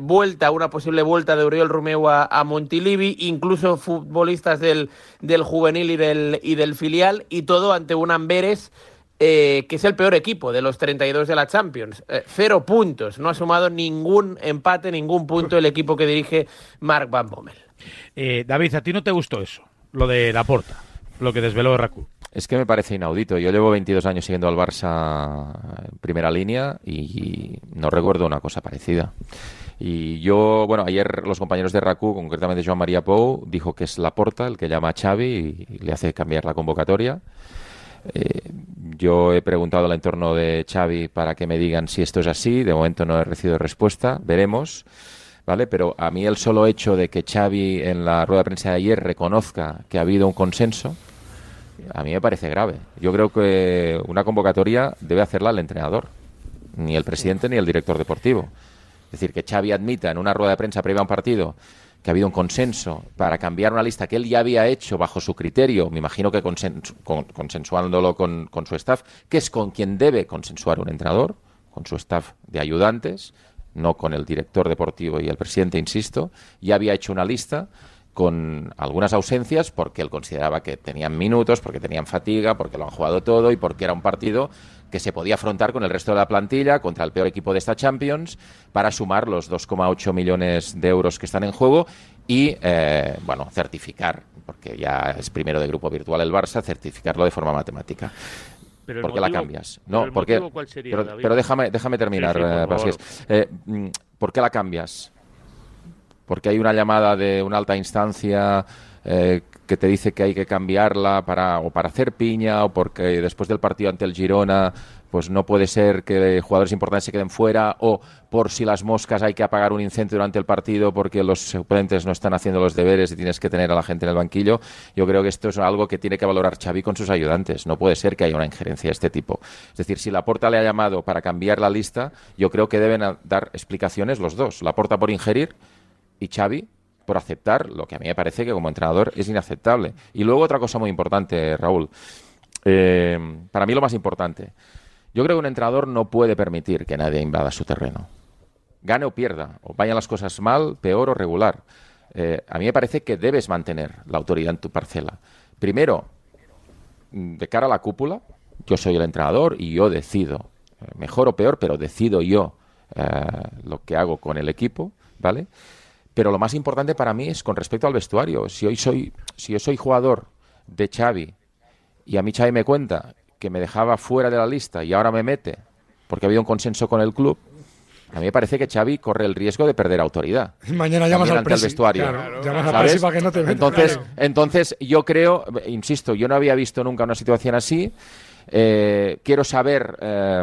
vuelta, una posible vuelta de Uriol Rumeu a, a Montilivi, incluso futbolistas del, del juvenil y del, y del filial, y todo ante un Amberes eh, que es el peor equipo de los 32 de la Champions. Eh, cero puntos, no ha sumado ningún empate, ningún punto el equipo que dirige Mark Van Bommel. Eh, David, ¿a ti no te gustó eso? Lo de la porta, lo que desveló Raku. Es que me parece inaudito. Yo llevo 22 años siguiendo al Barça en primera línea y no recuerdo una cosa parecida. Y yo, bueno, ayer los compañeros de RACU, concretamente Joan María Pou, dijo que es Laporta el que llama a Xavi y le hace cambiar la convocatoria. Eh, yo he preguntado al entorno de Xavi para que me digan si esto es así. De momento no he recibido respuesta. Veremos. ¿Vale? Pero a mí el solo hecho de que Xavi en la rueda de prensa de ayer reconozca que ha habido un consenso, a mí me parece grave. Yo creo que una convocatoria debe hacerla el entrenador, ni el presidente ni el director deportivo. Es decir, que Xavi admita en una rueda de prensa previa a un partido que ha habido un consenso para cambiar una lista que él ya había hecho bajo su criterio, me imagino que consensu con, consensuándolo con, con, su staff, que es con quien debe consensuar un entrenador, con su staff de ayudantes, no con el director deportivo y el presidente, insisto, ya había hecho una lista con algunas ausencias porque él consideraba que tenían minutos, porque tenían fatiga, porque lo han jugado todo y porque era un partido que se podía afrontar con el resto de la plantilla contra el peor equipo de esta Champions para sumar los 2,8 millones de euros que están en juego y, eh, bueno, certificar, porque ya es primero de grupo virtual el Barça, certificarlo de forma matemática. Pero ¿Por qué motivo, la cambias? No, el porque, motivo, ¿cuál sería, pero, pero, déjame, déjame terminar, sí, sí, eh, eh, ¿Por qué la cambias? Porque hay una llamada de una alta instancia eh, que te dice que hay que cambiarla para o para hacer piña o porque después del partido ante el Girona pues no puede ser que jugadores importantes se queden fuera o por si las moscas hay que apagar un incendio durante el partido porque los suplentes no están haciendo los deberes y tienes que tener a la gente en el banquillo. Yo creo que esto es algo que tiene que valorar Xavi con sus ayudantes. No puede ser que haya una injerencia de este tipo. Es decir, si Laporta le ha llamado para cambiar la lista, yo creo que deben dar explicaciones los dos. Laporta por ingerir y Xavi por aceptar lo que a mí me parece que como entrenador es inaceptable. Y luego otra cosa muy importante, Raúl. Eh, para mí lo más importante. Yo creo que un entrenador no puede permitir que nadie invada su terreno. Gane o pierda, o vayan las cosas mal, peor o regular. Eh, a mí me parece que debes mantener la autoridad en tu parcela. Primero, mm, de cara a la cúpula, yo soy el entrenador y yo decido, eh, mejor o peor, pero decido yo lo que hago con el equipo, ¿vale? Pero lo más importante para mí es con respecto al vestuario. Si hoy soy, si yo soy jugador de Xavi y a mí Xavi me cuenta que me dejaba fuera de la lista y ahora me mete porque ha habido un consenso con el club, a mí me parece que Xavi corre el riesgo de perder autoridad. Mañana llamas También al presi. vestuario. Claro, llamas para que no te meta, Entonces, claro. entonces yo creo, insisto, yo no había visto nunca una situación así. Eh, quiero saber eh,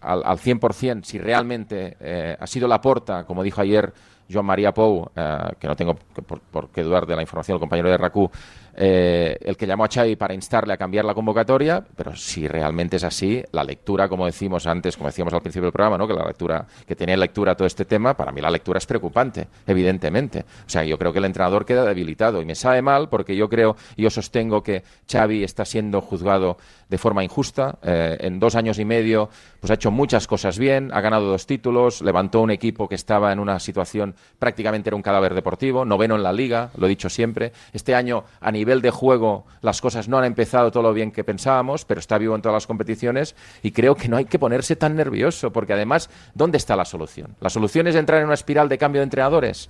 al, al 100% si realmente eh, ha sido la porta, como dijo ayer Joan María Pou, eh, que no tengo por, por qué dudar de la información del compañero de RACU, eh, el que llamó a Xavi para instarle a cambiar la convocatoria, pero si realmente es así, la lectura, como decimos antes, como decíamos al principio del programa, ¿no? que la lectura, que tenía lectura todo este tema, para mí la lectura es preocupante, evidentemente. O sea, yo creo que el entrenador queda debilitado y me sabe mal porque yo creo, yo sostengo que Xavi está siendo juzgado de forma injusta. Eh, en dos años y medio, pues ha hecho muchas cosas bien, ha ganado dos títulos, levantó un equipo que estaba en una situación prácticamente era un cadáver deportivo, noveno en la liga, lo he dicho siempre. Este año, a nivel de juego, las cosas no han empezado todo lo bien que pensábamos, pero está vivo en todas las competiciones y creo que no hay que ponerse tan nervioso, porque además, ¿dónde está la solución? La solución es entrar en una espiral de cambio de entrenadores.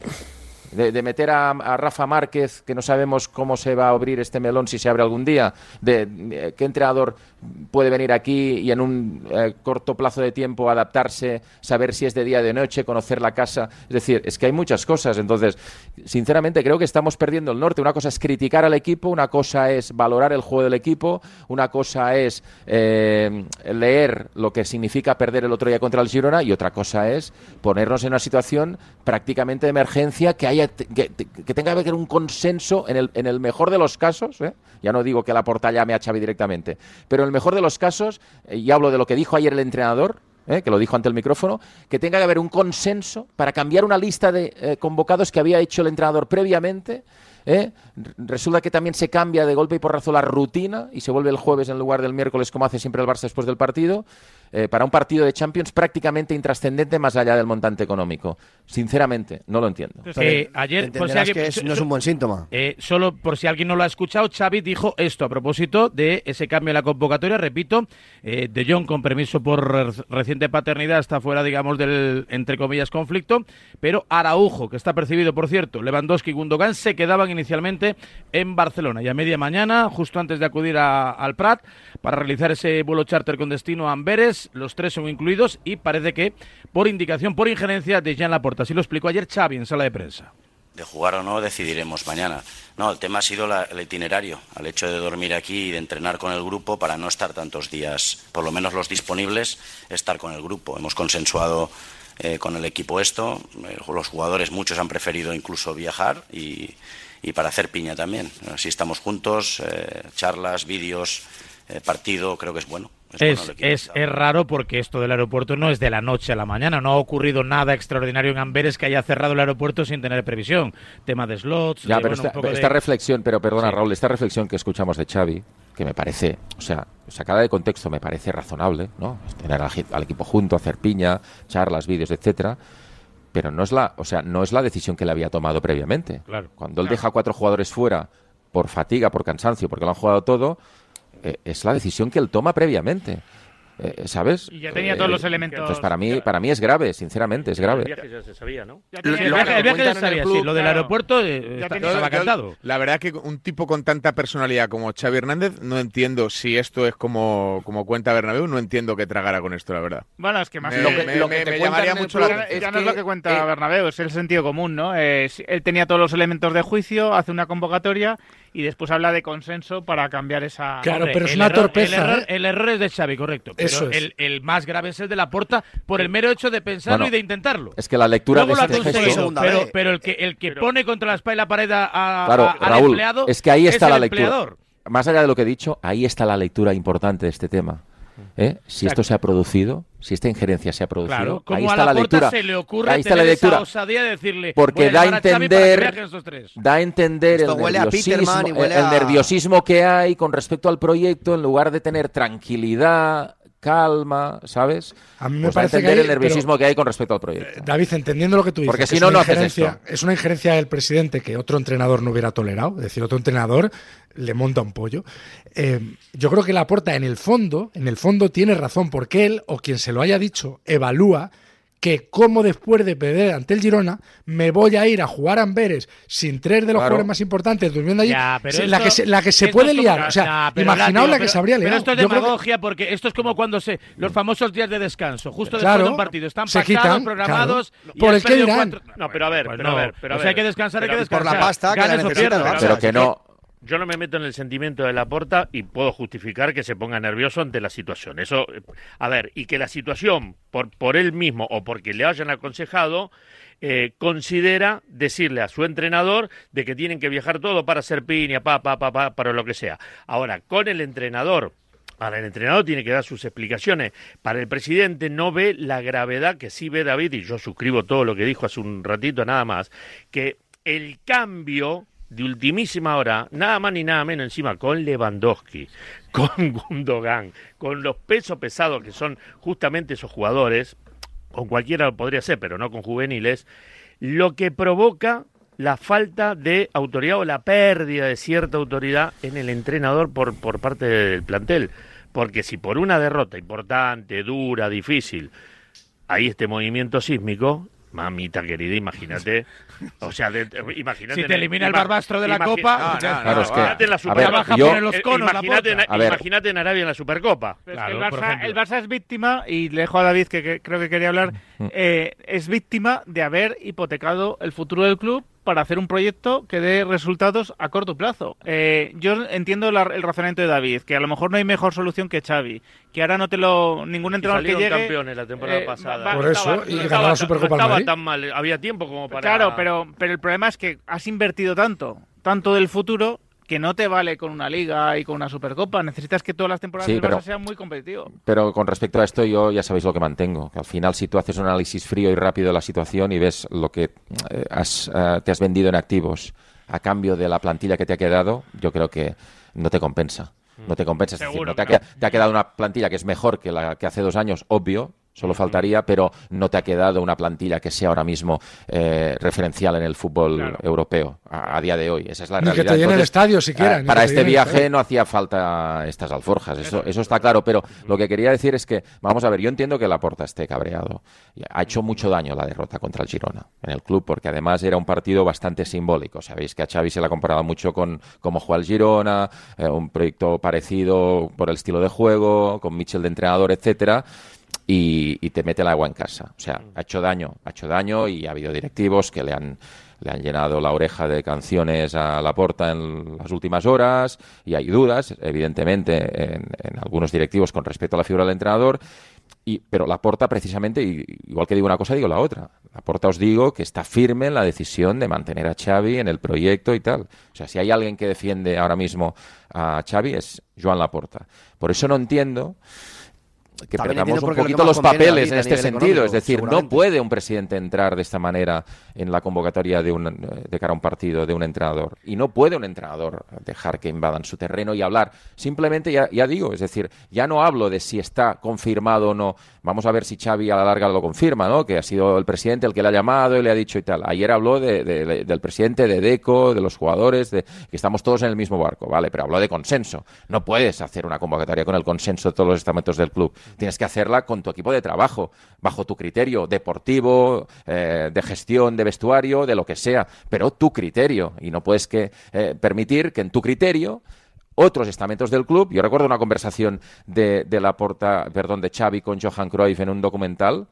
De, meter a, Rafa Márquez, que no sabemos cómo se va a abrir este melón, si se abre algún día, de qué entrenador puede venir aquí y en un eh, corto plazo de tiempo adaptarse, saber si es de día o de noche, conocer la casa. Es decir, es que hay muchas cosas. Entonces, sinceramente, creo que estamos perdiendo el norte. Una cosa es criticar al equipo, una cosa es valorar el juego del equipo, una cosa es eh, leer lo que significa perder el otro día contra el Girona y otra cosa es ponernos en una situación prácticamente de emergencia que haya que, que tenga que haber un consenso en el, en el mejor de los casos, ¿eh? ya no digo que la porta llame a Xavi directamente, pero en mejor de los casos, eh, y hablo de lo que dijo ayer el entrenador, ¿eh? que lo dijo ante el micrófono, que tenga que haber un consenso para cambiar una lista de eh, convocados que había hecho el entrenador previamente. Resulta que también se cambia de golpe y porrazo la rutina y se vuelve el jueves en lugar del miércoles como hace siempre el Barça después del partido, para un partido de Champions prácticamente intrascendente más allá del montante económico. Sinceramente, no lo entiendo. Eh, ayer, por si Entenderás alguien- que es- no es un buen síntoma. Eh, solo por si alguien no lo ha escuchado, Xavi dijo esto a propósito de ese cambio en la convocatoria. Repito, eh, De Jong con permiso por re- reciente paternidad está fuera, digamos, del entre comillas conflicto, pero Araujo, que está percibido, por cierto, Lewandowski y Gundogan se quedaban inicialmente en Barcelona y a media mañana, justo antes de acudir a- al Prat para realizar ese vuelo charter con destino a Amberes, los tres son incluidos y parece que por indicación, por injerencia de Jean Laporta. Así lo explicó ayer Xavi en sala de prensa. De jugar o no decidiremos mañana. No, el tema ha sido la- el itinerario, al hecho de dormir aquí y de entrenar con el grupo para no estar tantos días, por lo menos los disponibles, estar con el grupo. Hemos consensuado eh, con el equipo esto, eh, los jugadores muchos han preferido incluso viajar y, para hacer piña también. Así estamos juntos, eh, charlas, vídeos, partido, creo que es bueno. Es Es, es, raro porque esto del aeropuerto no es de la noche a la mañana. No ha ocurrido nada extraordinario en Amberes que haya cerrado el aeropuerto sin tener previsión. Tema de slots. Ya, de, pero bueno, un esta, de- reflexión, pero perdona Sí. Raúl, esta reflexión que escuchamos de Xavi, que me parece, o sea, sacada de contexto me parece razonable, ¿no? Tener al equipo junto, hacer piña, charlas, vídeos, etcétera, pero no es la, o sea, no es la decisión que le había tomado previamente. Claro. Cuando él deja a cuatro jugadores fuera por fatiga, por cansancio, porque lo han jugado todo, eh, es la decisión que él toma previamente. Eh, ¿Sabes? Y ya tenía todos los elementos. Entonces, para mí, para mí es grave, sinceramente, es grave. El viaje ya se sabía, ¿no? El viaje, el viaje ya sabía, sí. Lo del aeropuerto eh, está- Yo- estaba cantado. La verdad que un tipo con tanta personalidad como Xavi Hernández, no entiendo si esto es como, como cuenta Bernabéu, no entiendo que tragara con esto, la verdad. Bueno, es que más Me- lo me- que, lo me llamaría mucho la ya no es lo que cuenta eh, Bernabéu, es el sentido común, ¿no? Eh, si- él tenía todos los elementos de juicio, hace una convocatoria y después habla de consenso para cambiar esa. Claro, Hombre, pero es el una error- torpeza. El error, ¿eh? el error es de Xavi, correcto. Pero Eso es. el, el más grave es el de la porta por el mero hecho de pensarlo Bueno, y de intentarlo. Es que la lectura Luego de este gesto... pero, pero el que, el que pone contra la espalda y la pared a, a- Claro, a- al Raúl, empleado es que ahí está es la el lectura. empleador. Más allá de lo que he dicho, ahí está la lectura importante de este tema. ¿Eh? Si esto se ha producido, si esta injerencia se ha producido, Claro, ahí como a está la la porta lectura. se le ocurre ahí está la esa lectura. osadía de decirle Porque da a entender, estos tres. da a entender Esto el huele a nerviosismo, Peterman huele el a- nerviosismo que hay con respecto al proyecto, en lugar de tener tranquilidad, calma, ¿sabes? A mí me Pues parece que hay- el nerviosismo pero- que hay con respecto al proyecto. David, entendiendo lo que tú dices, Porque que si es no, una no haces esto. Es una injerencia del presidente que otro entrenador no hubiera tolerado. Es decir, otro entrenador le monta un pollo. Eh, yo creo que Laporta, en el fondo, en el fondo tiene razón, porque él, o quien se lo haya dicho, evalúa que como después de perder ante el Girona, me voy a ir a jugar a Amberes sin tres de los Claro. jugadores más importantes durmiendo allí. Ya, pero Sí, la, esto- que se, la que se puede como- liar. O sea, imaginaos la que pero- se habría liado. Pero esto es que- demagogia porque esto es como cuando se los famosos días de descanso, justo Claro, después de un partido. Están se pactados, quitan, programados. claro. y Por el que dirán. cuatro- No, pero a ver, Pues pero no. a ver, pero O sea, hay que descansar, hay que descansar. Por la pasta que la. Pero que- no, Yo no me meto en el sentimiento de la porta y puedo justificar que se ponga nervioso ante la situación. Eso, eh, a ver, y que la situación, por, por él mismo o porque le hayan aconsejado, eh, considera decirle a su entrenador de que tienen que viajar todo para hacer piña, pa, pa, pa, pa, para lo que sea. Ahora, con el entrenador, Ahora, el entrenador tiene que dar sus explicaciones. Para el presidente no ve la gravedad que sí ve David, y yo suscribo todo lo que dijo hace un ratito nada más, que el cambio de ultimísima hora, nada más ni nada menos encima con Lewandowski, con Gundogan, con los pesos pesados que son justamente esos jugadores, con cualquiera podría ser, pero no con juveniles, lo que provoca la falta de autoridad o la pérdida de cierta autoridad en el entrenador por, por parte del plantel. Porque si por una derrota importante, dura, difícil, hay este movimiento sísmico, mamita querida, imagínate. O sea, de- imagínate. Si en te el- elimina el Barbastro de la Copa, imagínate la Supercopa. imagínate, en, Arabia en la Supercopa. Pero es Claro, que el, Barça, el Barça es víctima, y le dejo a David que, que creo que quería hablar, Mm. eh, es víctima de haber hipotecado el futuro del club para hacer un proyecto que dé resultados a corto plazo. Eh, yo entiendo la- el razonamiento de David, que a lo mejor no hay mejor solución que Xavi, que ahora no te lo ningún Y entrenador que llegue campeones la temporada eh, pasada. va- Por eso, y no ganó estaba la Supercopa no estaba tan mal, había tiempo como para... Claro, pero, pero el problema es que has invertido tanto, tanto del futuro, que no te vale con una liga y con una supercopa. Necesitas que todas las temporadas Sí, del pero- Barça sean muy competitivos. Pero con respecto a esto, yo ya sabéis lo que mantengo. Que al final, si tú haces un análisis frío y rápido de la situación y ves lo que eh, has, eh, te has vendido en activos a cambio de la plantilla que te ha quedado, yo creo que no te compensa. No te compensa. Es decir, no te, ha, te ha quedado una plantilla que es mejor que la que hace dos años, obvio. Solo faltaría, pero no te ha quedado una plantilla que sea ahora mismo eh, referencial en el fútbol europeo a, a día de hoy. Esa es la Ni que realidad. te llene el estadio siquiera, para que te este viaje no hacía falta estas alforjas, eso, eso está claro, pero lo que quería decir es que, vamos a ver, yo entiendo que Laporta esté cabreado. Ha hecho mucho daño la derrota contra el Girona en el club, porque además era un partido bastante simbólico. Sabéis que a Xavi se le ha comparado mucho con cómo juega el Girona, eh, un proyecto parecido por el estilo de juego, con Mitchell de entrenador, etcétera. Y, y te mete el agua en casa. O sea, ha hecho daño, ha hecho daño y ha habido directivos que le han, le han llenado la oreja de canciones a la porta en las últimas horas y hay dudas, evidentemente, en, en algunos directivos con respecto a la figura del entrenador. Y, pero la porta precisamente, y- igual que digo una cosa, digo la otra. La porta os digo que está firme en la decisión de mantener a Xavi en el proyecto y tal. O sea, si hay alguien que defiende ahora mismo a Xavi es Joan Laporta. Por eso no entiendo que También perdamos un lo poquito los papeles en este sentido. Es decir, no puede un presidente entrar de esta manera en la convocatoria de, un, de cara a un partido de un entrenador. Y no puede un entrenador dejar que invadan su terreno y hablar. Simplemente, ya, ya digo, es decir, ya no hablo de si está confirmado o no. Vamos a ver si Xavi a la larga lo confirma, ¿no? Que ha sido el presidente el que le ha llamado y le ha dicho y tal. Ayer habló de- de- de- del presidente, de Deco, de los jugadores, de que estamos todos en el mismo barco, ¿vale? Pero habló de consenso. No puedes hacer una convocatoria con el consenso de todos los estamentos del club. Tienes que hacerla con tu equipo de trabajo, bajo tu criterio deportivo, eh, de gestión, de vestuario, de lo que sea, pero tu criterio. Y no puedes que, eh, permitir que en tu criterio otros estamentos del club. Yo recuerdo una conversación de, de la porta, perdón, de Xavi con Johan Cruyff en un documental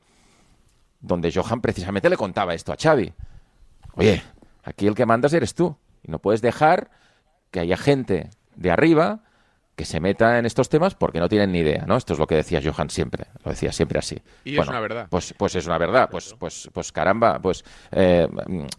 donde Johan precisamente le contaba esto a Xavi. Oye, aquí el que mandas eres tú y no puedes dejar que haya gente de arriba que se meta en estos temas porque no tienen ni idea, ¿no? Esto es lo que decía Johan siempre, lo decía siempre así. Y es una verdad. Pues, pues es una verdad, pues, pues, pues caramba, pues eh,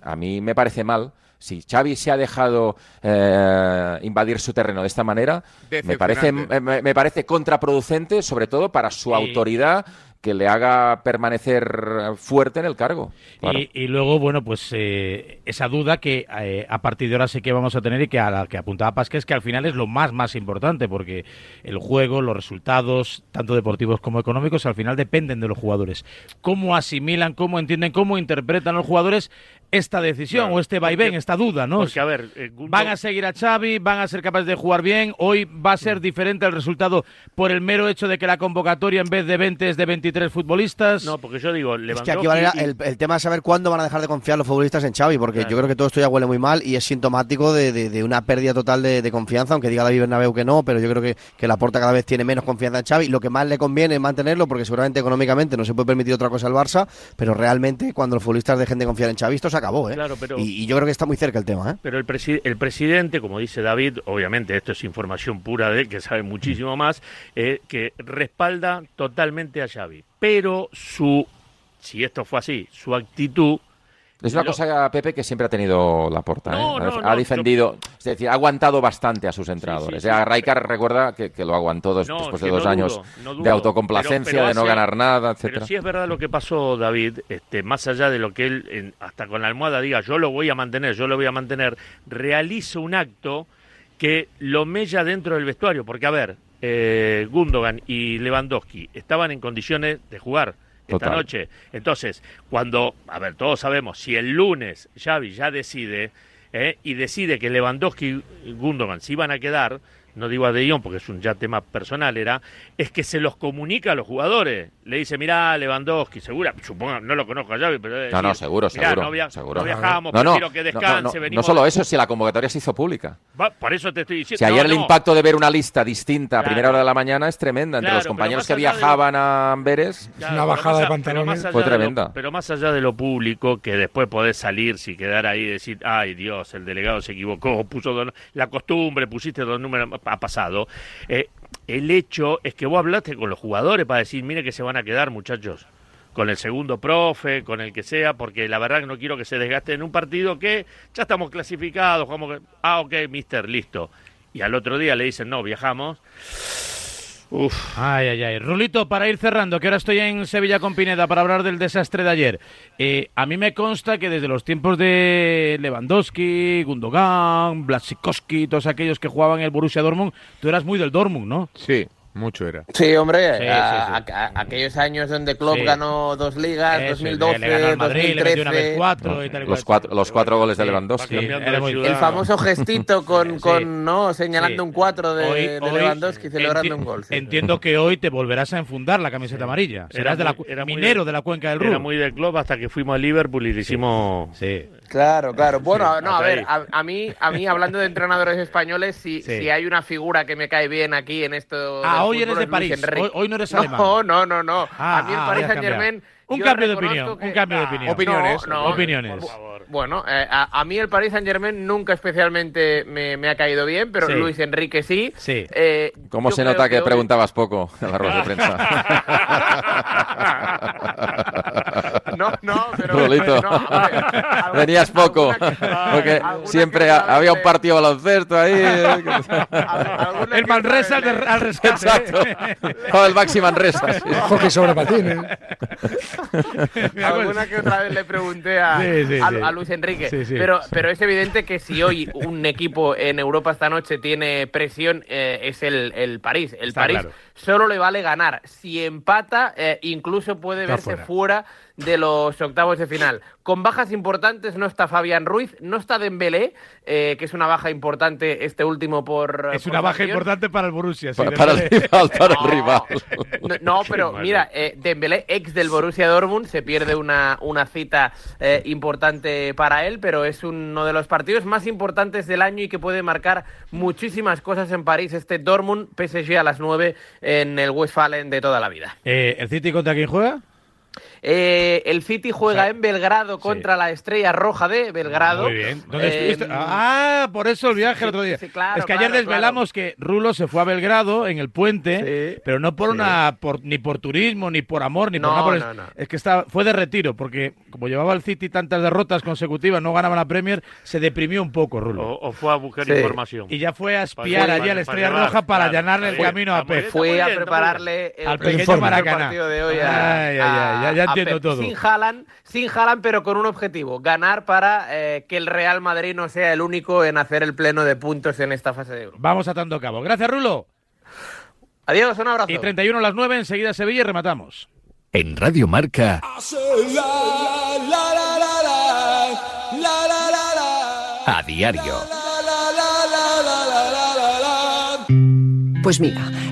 a mí me parece mal. Si Xavi se ha dejado eh, invadir su terreno de esta manera, me parece, me, me parece contraproducente, sobre todo para su Y- autoridad que le haga permanecer fuerte en el cargo. Claro. Y, y luego, bueno, pues eh, esa duda que eh, a partir de ahora sí que vamos a tener y que a la que apuntaba Pasque es que al final es lo más, más importante, porque el juego, los resultados, tanto deportivos como económicos, al final dependen de los jugadores. ¿Cómo asimilan, cómo entienden, cómo interpretan los jugadores esta decisión Claro, o este vaivén, porque- esta duda, ¿no? Porque, a ver, eh, Gundo- Van a seguir a Xavi, van a ser capaces de jugar bien. Hoy va a ser diferente el resultado por el mero hecho de que la convocatoria en vez de 20 es de 23 futbolistas. No, porque yo digo, Es que Lewandowski aquí y- el, el tema es saber cuándo van a dejar de confiar los futbolistas en Xavi, porque yo creo que todo esto ya huele muy mal y es sintomático de, de- de una pérdida total de, de confianza, aunque diga David Bernabéu que no, pero yo creo que, que Laporta cada vez tiene menos confianza en Xavi. Lo que más le conviene es mantenerlo, porque seguramente económicamente no se puede permitir otra cosa al Barça, pero realmente cuando los futbolistas dejen de confiar en Xavi, esto se acabó, ¿eh? Claro, pero- y, y yo creo que está muy cerca el tema, ¿eh? Pero el, presi- el presidente, como dice David, obviamente esto es información pura de él, que sabe muchísimo más, eh, que respalda totalmente a Xavi. Pero su, si esto fue así, su actitud... Es una lo- cosa, Pepe, que siempre ha tenido la porta. No, ¿eh? no, ha no, defendido, es decir, ha aguantado bastante a sus entrenadores. sí, Ya sí. Rijkaard recuerda que, que lo aguantó dos- después de dos años de autocomplacencia, Pero- pero de no ganar nada, Pero etcétera. sí es verdad lo que pasó, David, este, más allá de lo que él, en- hasta con la almohada diga, yo lo voy a mantener, yo lo voy a mantener, realiza un acto que lo mella dentro del vestuario. Porque, a ver, eh, Gundogan y Lewandowski estaban en condiciones de jugar esta Total. noche. Entonces, cuando, a ver, todos sabemos, si el lunes Xavi ya decide eh, y decide que Lewandowski y Gundogan se iban a quedar, no digo a De Jong porque es un ya tema personal, era, es que se los comunica a los jugadores. Le dice, mirá, Lewandowski, segura, supongo, no lo conozco a Xavi, pero... No, no, seguro, "Mirá, seguro. No, via- seguro. no viajamos, No, no, prefiero que descanse, no, no, venimos... no solo eso, si la convocatoria se hizo pública. Va, por eso te estoy diciendo... Si ayer no, el no. impacto de ver una lista distinta a primera hora de la mañana es tremenda. Entre Claro, los compañeros que de- viajaban a Amberes, Claro, una bajada más de pantalones. Fue lo- tremenda. pero más allá de lo público, que después podés salir, si quedar ahí y decir, ay Dios, el delegado se equivocó, puso dos- la costumbre, pusiste dos números, ha pasado. Eh, el hecho es que vos hablaste con los jugadores para decir, mire que se van a quedar, muchachos. Con el segundo profe, con el que sea, porque la verdad que no quiero que se desgaste en un partido que ya estamos clasificados, como ah, ok, mister, listo. Y al otro día le dicen, no, viajamos. Uf. Ay, ay, ay. Rulito, para ir cerrando, que ahora estoy en Sevilla con Pineda para hablar del desastre de ayer. Eh, a mí me consta que desde los tiempos de Lewandowski, Gundogan, Blasikowski, todos aquellos que jugaban en el Borussia Dortmund, tú eras muy del Dortmund, ¿no? Sí, mucho era. Sí, hombre, Sí, a- sí, sí. a- a- aquellos años donde Klopp Sí. ganó dos ligas, Eso, 2012, le Madrid, le metió una 2013. vez cuatro y tal y los cuatro, los cuatro goles de Lewandowski. ciudad. El famoso gestito con, Sí. con no señalando Sí. un 4 de, Hoy- de hoy Lewandowski celebrando enti- un gol. sí. Entiendo que hoy te volverás a enfundar la camiseta amarilla. Serás de la, muy- era muy minero de- de la cuenca del Era Ruhr. muy de club hasta que fuimos a Liverpool y le hicimos... Sí. Claro, claro. Bueno, Sí, no, a ver, a, a mí, a mí hablando de entrenadores españoles, si, Sí. si hay una figura que me cae bien aquí en esto. Ah, hoy eres de París. Hoy, hoy no eres No, alemán. no, no, no. Ah, a mí el ah, Paris Saint Germain. Un cambio de opinión, reconozco un cambio de opinión. Opiniones, No, no, opiniones. Bueno, eh, a, a mí el Paris Saint Germain nunca especialmente me, me ha caído bien, pero Sí. Luis Enrique sí. Sí. Eh, ¿Cómo se nota que, hoy- preguntabas poco en la rueda de prensa? No, no, pero. Rolito. no, a ver, alguna- Venías poco, alguna porque alguna siempre había un partido de baloncesto ahí. eh, El Manresa vez al, rescate. Exacto. Oh, el Maxi Manresa. sí. Hockey sobre patines. Alguna que otra vez le pregunté a, Sí, sí, a- sí. a Luis Enrique. Sí, sí. Pero, pero es evidente que si hoy un equipo en Europa esta noche tiene presión, eh, es el, el París. El Está París claro. solo le vale ganar. Si empata, eh, incluso puede Está verse fuera. fuera. De los octavos de final. Con bajas importantes no está Fabián Ruiz, no está Dembélé, eh, que es una baja importante este último por Es por una baja importante para el Borussia. sí, Para, para el rival, para el No. rival. No, no, pero malo. mira, eh, Dembélé, ex del Borussia Dortmund, se pierde una, una cita eh, importante para él, pero es uno de los partidos más importantes del año y que puede marcar muchísimas cosas en París, este Dortmund PSG a las 9 en el Westfalen de toda la vida. Eh, ¿El City contra quién juega? Eh, el City juega en Belgrado contra la Estrella Roja de Belgrado. Muy bien. ¿Dónde Eh, estuviste? Ah, por eso el viaje el otro día. claro, es que ayer claro, desvelamos que Rulo se fue a Belgrado en el puente, pero no por una por, ni por turismo, ni por amor, ni por nada por no, el- no. Es que estaba, fue de retiro, porque como llevaba el City tantas derrotas consecutivas, no ganaba la Premier, se deprimió un poco, Rulo. O, o fue a buscar Sí. información. Y ya fue a espiar para- allí a la Estrella llevar, Roja para claro, allanarle el está camino a está Pep. Fue está a prepararle el Al pequeño Maracaná. partido de hoy a, Ay, ay, ay, ya- ya a entiendo Pep. todo. Sin Haaland, sin Haaland, pero con un objetivo, ganar para eh, que el Real Madrid no sea el único en hacer el pleno de puntos en esta fase de Euro. Vamos atando cabo. Gracias, Rulo. Adiós, un abrazo. Y 31 a las 9, enseguida Sevilla y rematamos. En Radio Marca, a diario. Pues mira,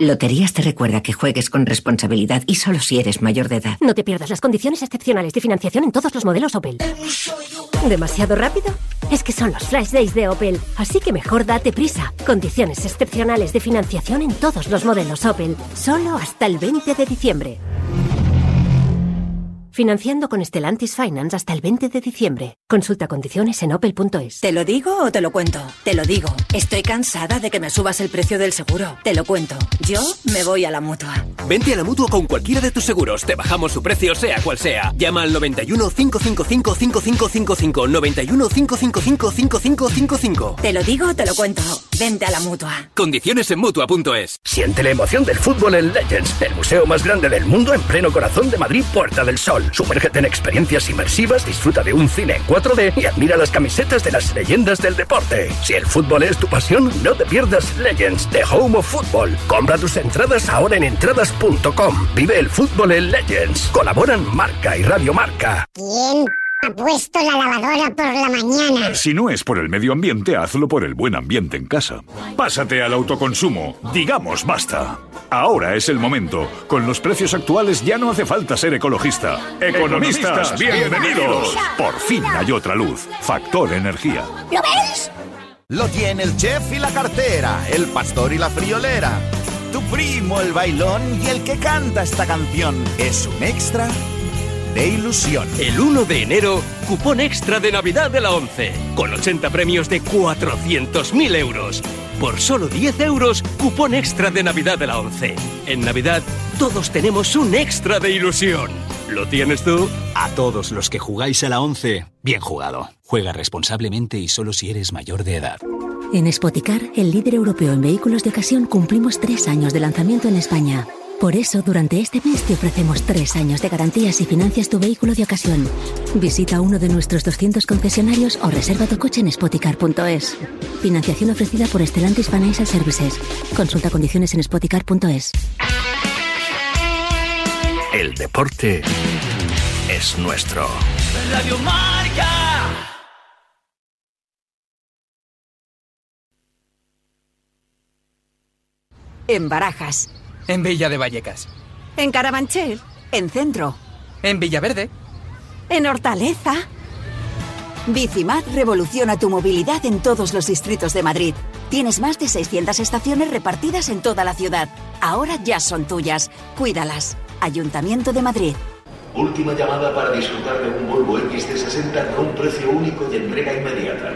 Loterías te recuerda que juegues con responsabilidad y solo si eres mayor de edad. No te pierdas las condiciones excepcionales de financiación en todos los modelos Opel. ¿Demasiado rápido? Es que son los Flash Days de Opel, así que mejor date prisa. Condiciones excepcionales de financiación en todos los modelos Opel, solo hasta el 20 de diciembre. Financiando con Stellantis Finance hasta el 20 de diciembre. Consulta condiciones en opel.es. ¿Te lo digo o te lo cuento? Te lo digo. Estoy cansada de que me subas el precio del seguro. Te lo cuento. Yo me voy a la mutua. Vente a la mutua con cualquiera de tus seguros. Te bajamos su precio, sea cual sea. Llama al 91 555 5555. 91 555 5555. Te lo digo o te lo cuento. Vente a la mutua. Condiciones en mutua.es. Siente la emoción del fútbol en Legends, el museo más grande del mundo en pleno corazón de Madrid, Puerta del Sol. Sumérgete en experiencias inmersivas, disfruta de un cine en 4D y admira las camisetas de las leyendas del deporte. Si el fútbol es tu pasión, no te pierdas Legends, The Home of Football. Compra tus entradas ahora en entradas.com. Vive el fútbol en Legends. Colaboran Marca y Radio Marca. ¿Quién ha puesto la lavadora por la mañana? Si no es por el medio ambiente, hazlo por el buen ambiente en casa. Pásate al autoconsumo. Digamos basta. Ahora es el momento. Con los precios actuales ya no hace falta ser ecologista. Economistas, bienvenidos. Por fin hay otra luz. Factor energía. ¿Lo ves? Lo tiene el chef y la cartera, el pastor y la friolera. Tu primo el bailón y el que canta esta canción es un extra de ilusión. El 1 de enero, cupón extra de Navidad de la 11, con 80 premios de 400.000 euros. Por solo 10 euros, cupón extra de Navidad de la 11. En Navidad, todos tenemos un extra de ilusión. ¿Lo tienes tú? A todos los que jugáis a la 11, bien jugado. Juega responsablemente y solo si eres mayor de edad. En Spoticar, el líder europeo en vehículos de ocasión, cumplimos tres años de lanzamiento en España. Por eso, durante este mes te ofrecemos tres años de garantías y financias tu vehículo de ocasión. Visita uno de nuestros 200 concesionarios o reserva tu coche en spoticar.es. Financiación ofrecida por Stellantis Financial Services. Consulta condiciones en spoticar.es. El deporte es nuestro. Radio Marca. En Barajas. En Villa de Vallecas. En Carabanchel. En Centro. En Villaverde. En Hortaleza. Bicimad revoluciona tu movilidad en todos los distritos de Madrid. Tienes más de 600 estaciones repartidas en toda la ciudad. Ahora ya son tuyas. Cuídalas. Ayuntamiento de Madrid. Última llamada para disfrutar de un Volvo XC60 con un precio único y entrega inmediata.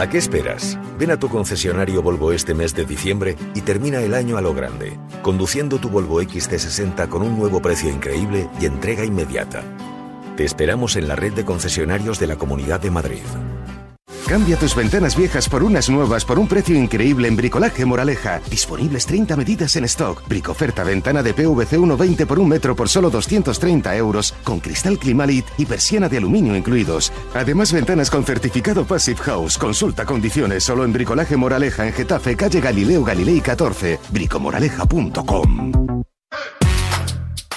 ¿A qué esperas? Ven a tu concesionario Volvo este mes de diciembre y termina el año a lo grande, conduciendo tu Volvo XC60 con un nuevo precio increíble y entrega inmediata. Te esperamos en la red de concesionarios de la Comunidad de Madrid. Cambia tus ventanas viejas por unas nuevas por un precio increíble en Bricolaje Moraleja. Disponibles 30 medidas en stock. Bricoferta ventana de PVC 1,20 por un metro por solo 230 euros, con cristal Climalit y persiana de aluminio incluidos. Además, ventanas con certificado Passive House. Consulta condiciones solo en Bricolaje Moraleja en Getafe, calle Galileo Galilei 14. bricomoraleja.com.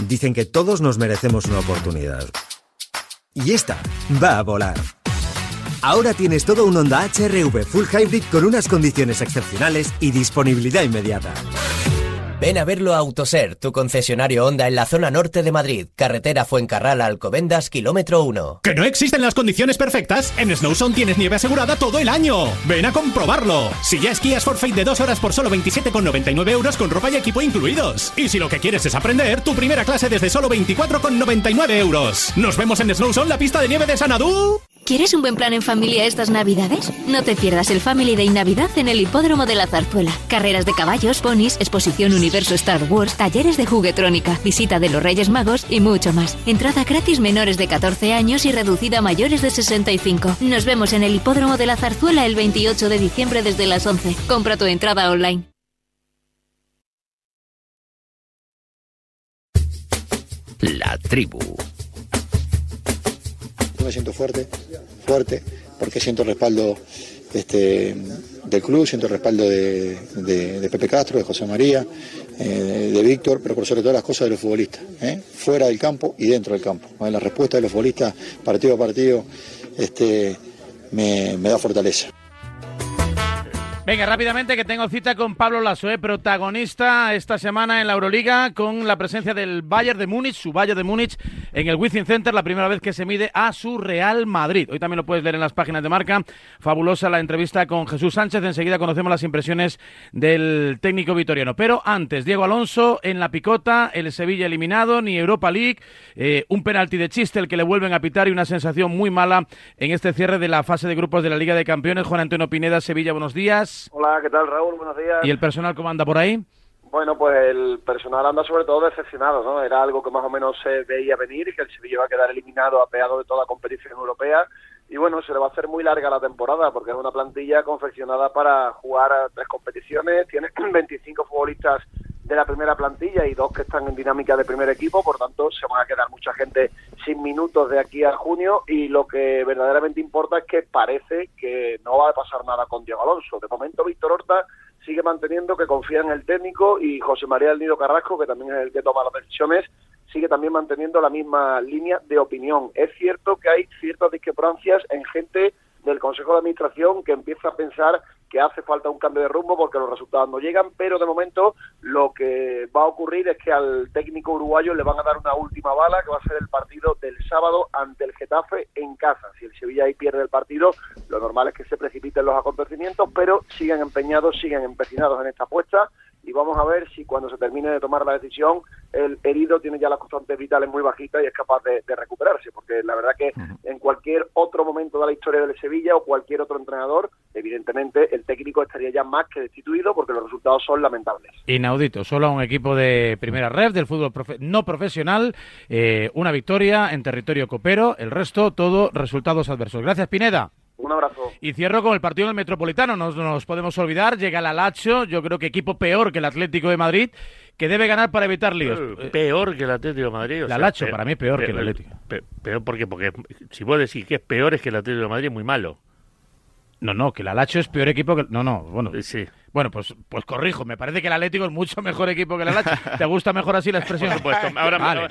Dicen que todos nos merecemos una oportunidad. Y esta va a volar. Ahora tienes todo un Honda HRV Full Hybrid con unas condiciones excepcionales y disponibilidad inmediata. Ven a verlo a Autoser, tu concesionario Honda en la zona norte de Madrid, carretera Fuencarral Alcobendas, kilómetro 1. ¿Que no existen las condiciones perfectas? En Snowzone tienes nieve asegurada todo el año. Ven a comprobarlo. Si ya esquías Forfait de dos horas por solo 27,99 euros con ropa y equipo incluidos. Y si lo que quieres es aprender, tu primera clase desde solo 24,99 euros. Nos vemos en Snowzone, la pista de nieve de Sanadú. ¿Quieres un buen plan en familia estas navidades? No te pierdas el Family Day Navidad en el Hipódromo de la Zarzuela. Carreras de caballos, ponis, exposición Universo Star Wars, talleres de juguetrónica, visita de los Reyes Magos y mucho más. Entrada gratis menores de 14 años y reducida a mayores de 65. Nos vemos en el Hipódromo de la Zarzuela el 28 de diciembre desde las 11. Compra tu entrada online. La tribu. Yo me siento fuerte, fuerte, porque siento el respaldo este, del club, siento el respaldo de, de- Pepe Castro, de José María, eh, de Víctor, pero por sobre todas las cosas de los futbolistas, ¿eh? fuera del campo y dentro del campo. La respuesta de los futbolistas, partido a partido, este, me da fortaleza. Venga, rápidamente que tengo cita con Pablo Lasso, eh, protagonista esta semana en la Euroliga con la presencia del Bayern de Múnich, su Bayern de Múnich en el Wizzing Center, la primera vez que se mide a su Real Madrid. Hoy también lo puedes leer en las páginas de marca. Fabulosa la entrevista con Jesús Sánchez. Enseguida conocemos las impresiones del técnico vitoriano. Pero antes, Diego Alonso en la picota, el Sevilla eliminado, ni Europa League, eh, un penalti de chiste el que le vuelven a pitar y una sensación muy mala en este cierre de la fase de grupos de la Liga de Campeones. Juan Antonio Pineda, Sevilla, buenos días. Hola, ¿qué tal Raúl? Buenos días. ¿Y el personal cómo anda por ahí? Bueno, pues el personal anda sobre todo decepcionado, ¿no? Era algo que más o menos se veía venir, que el Sevilla iba a quedar eliminado, apeado de toda competición europea. Y bueno, se le va a hacer muy larga la temporada, porque es una plantilla confeccionada para jugar a tres competiciones. Tiene 25 futbolistas de la primera plantilla y dos que están en dinámica de primer equipo, por tanto se van a quedar mucha gente sin minutos de aquí a junio y lo que verdaderamente importa es que parece que no va a pasar nada con Diego Alonso. De momento Víctor Horta sigue manteniendo que confía en el técnico y José María del Nido Carrasco, que también es el que toma las decisiones, sigue también manteniendo la misma línea de opinión. Es cierto que hay ciertas discrepancias en gente del Consejo de Administración que empieza a pensar que hace falta un cambio de rumbo porque los resultados no llegan, pero de momento lo que va a ocurrir es que al técnico uruguayo le van a dar una última bala, que va a ser el partido del sábado ante el Getafe en casa. Si el Sevilla ahí pierde el partido, lo normal es que se precipiten los acontecimientos, pero siguen empeñados, siguen empecinados en esta apuesta y vamos a ver si cuando se termine de tomar la decisión el herido tiene ya las constantes vitales muy bajitas y es capaz de, de recuperarse, porque la verdad que en cualquier otro momento de la historia del Sevilla o cualquier otro entrenador, evidentemente el técnico estaría ya más que destituido porque los resultados son lamentables. Inaudito, solo a un equipo de primera red del fútbol profe- no profesional, eh, una victoria en territorio copero, el resto todo resultados adversos. Gracias, Pineda. Un abrazo. Y cierro con el partido del Metropolitano, no nos podemos olvidar, llega el Alacho, yo creo que equipo peor que el Atlético de Madrid, que debe ganar para evitar líos. Eh, Peor que el Atlético de Madrid. o El Alacho, para mí, peor pe- que el Atlético. pe- peor, ¿por qué? Porque si vos decís que es peor es que el Atlético de Madrid es muy malo. No, no, que el Alacho es peor equipo que... No, no, bueno. Sí. Bueno, pues, pues corrijo, me parece que el Atlético es mucho mejor equipo que el Alacho. ¿Te gusta mejor así la expresión? Por supuesto. Ahora, Vale.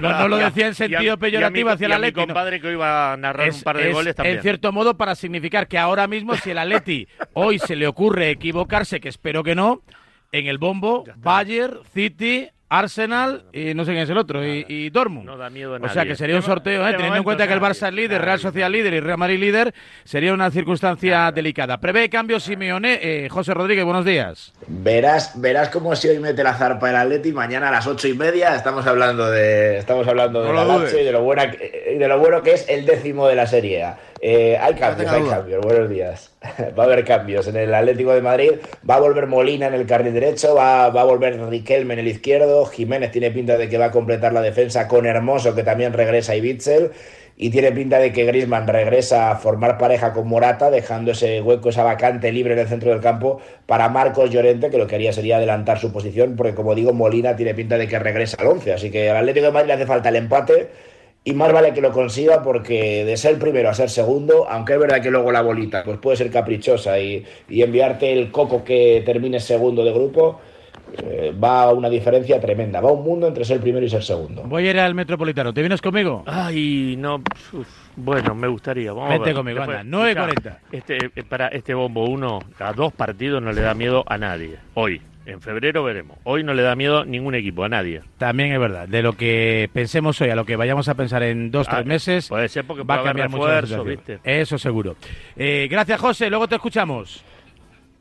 no, mi- lo decía en sentido mi- peyorativo hacia el mi Atlético. no. compadre que iba a narrar Es- un par de es, goles también. En cierto modo, para significar que ahora mismo, si el Atleti hoy se le ocurre equivocarse, que espero que no, en el bombo, Bayern, City, Arsenal y no sé quién es el otro, y, y Dortmund. No da miedo a o sea que sería un sorteo, ¿eh? teniendo en cuenta que el Barça es líder, Real Sociedad líder y Real Madrid líder, sería una circunstancia delicada. Prevé cambio Simeone. Eh, José Rodríguez, buenos días. Verás, verás cómo si hoy mete la zarpa el Atleti mañana a las ocho y media estamos hablando de estamos hablando No y de lo buena de lo bueno que es el décimo de la Serie A. Eh, hay cambios, hay duda. cambios. Buenos días. va a haber cambios en el Atlético de Madrid. Va a volver Molina en el carril derecho, va, va a volver Riquelme en el izquierdo. Jiménez tiene pinta de que va a completar la defensa con Hermoso que también regresa y Bitzel. Y tiene pinta de que Grisman regresa a formar pareja con Morata, dejando ese hueco, esa vacante libre en el centro del campo para Marcos Llorente, que lo que haría sería adelantar su posición, porque como digo, Molina tiene pinta de que regresa al 11. Así que al Atlético de Madrid le hace falta el empate. Y más vale que lo consiga porque de ser primero a ser segundo, aunque es verdad que luego la bolita pues puede ser caprichosa y, y enviarte el coco que termine segundo de grupo, eh, va a una diferencia tremenda. Va un mundo entre ser primero y ser segundo. Voy a ir al Metropolitano. ¿Te vienes conmigo? Ay, no. uf, bueno, me gustaría. Vamos a Vente ver. conmigo, Después, anda, 9.40. Este, eh, para este bombo 1, a dos partidos no le da miedo a nadie. Hoy. En febrero veremos. Hoy no le da miedo ningún equipo, a nadie. También es verdad. De lo que pensemos hoy a lo que vayamos a pensar en dos, Ah, tres meses, puede ser porque va a cambiar mucho. ¿viste? Eso seguro. Eh, gracias, José. Luego te escuchamos.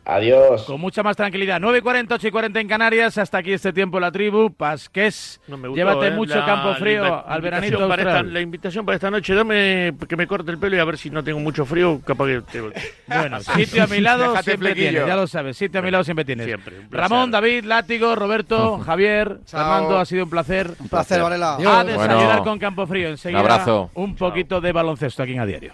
Adiós. Con mucha más tranquilidad. 9.40, 8 y 40 en Canarias. Hasta aquí este tiempo la tribu. Pasqués. No me gustó, Llévate ¿eh? mucho La- campo la frío invi- al veranito para esta- la invitación para esta noche, dame que me corte el pelo y a ver si no tengo mucho frío, capaz que... te- Bueno, sitio a mi lado siempre tienes, ya lo sabes. Sitio a mi lado siempre tienes. Siempre. Ramón, David, Látigo, Roberto, Javier, Chao. Fernando, ha sido un placer. Un placer, Varela. A desayunar Bueno. con Campo Frío. Enseguida, Un abrazo. un poquito de baloncesto aquí en A Diario.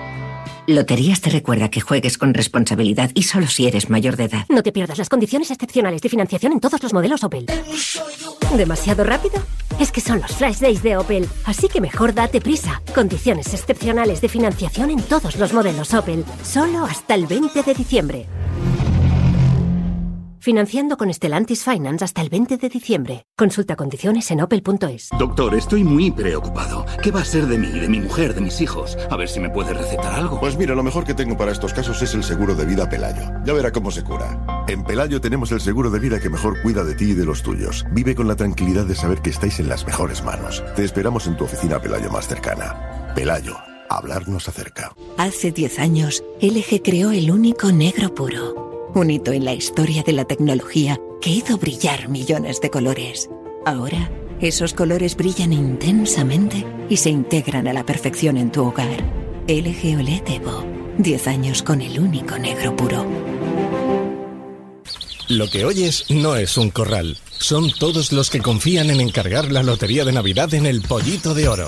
Loterías te recuerda que juegues con responsabilidad y solo si eres mayor de edad. No te pierdas las condiciones excepcionales de financiación en todos los modelos Opel. ¿Demasiado rápido? Es que son los Flash Days de Opel, así que mejor date prisa. Condiciones excepcionales de financiación en todos los modelos Opel, solo hasta el 20 de diciembre. Financiando con Stellantis Finance hasta el 20 de diciembre. Consulta condiciones en opel.es. Doctor, estoy muy preocupado. ¿Qué va a ser de mí, de mi mujer, de mis hijos? A ver si me puede recetar algo. Pues mira, lo mejor que tengo para estos casos es el seguro de vida Pelayo. Ya verá cómo se cura. En Pelayo tenemos el seguro de vida que mejor cuida de ti y de los tuyos. Vive con la tranquilidad de saber que estáis en las mejores manos. Te esperamos en tu oficina Pelayo más cercana. Pelayo, hablar nos acerca. Hace 10 años, LG creó el único negro puro. Un hito en la historia de la tecnología que hizo brillar millones de colores. Ahora, esos colores brillan intensamente y se integran a la perfección en tu hogar. LG OLED Evo. 10 años con el único negro puro. Lo que oyes no es un corral. Son todos los que confían en encargar la lotería de Navidad en el Pollito de Oro.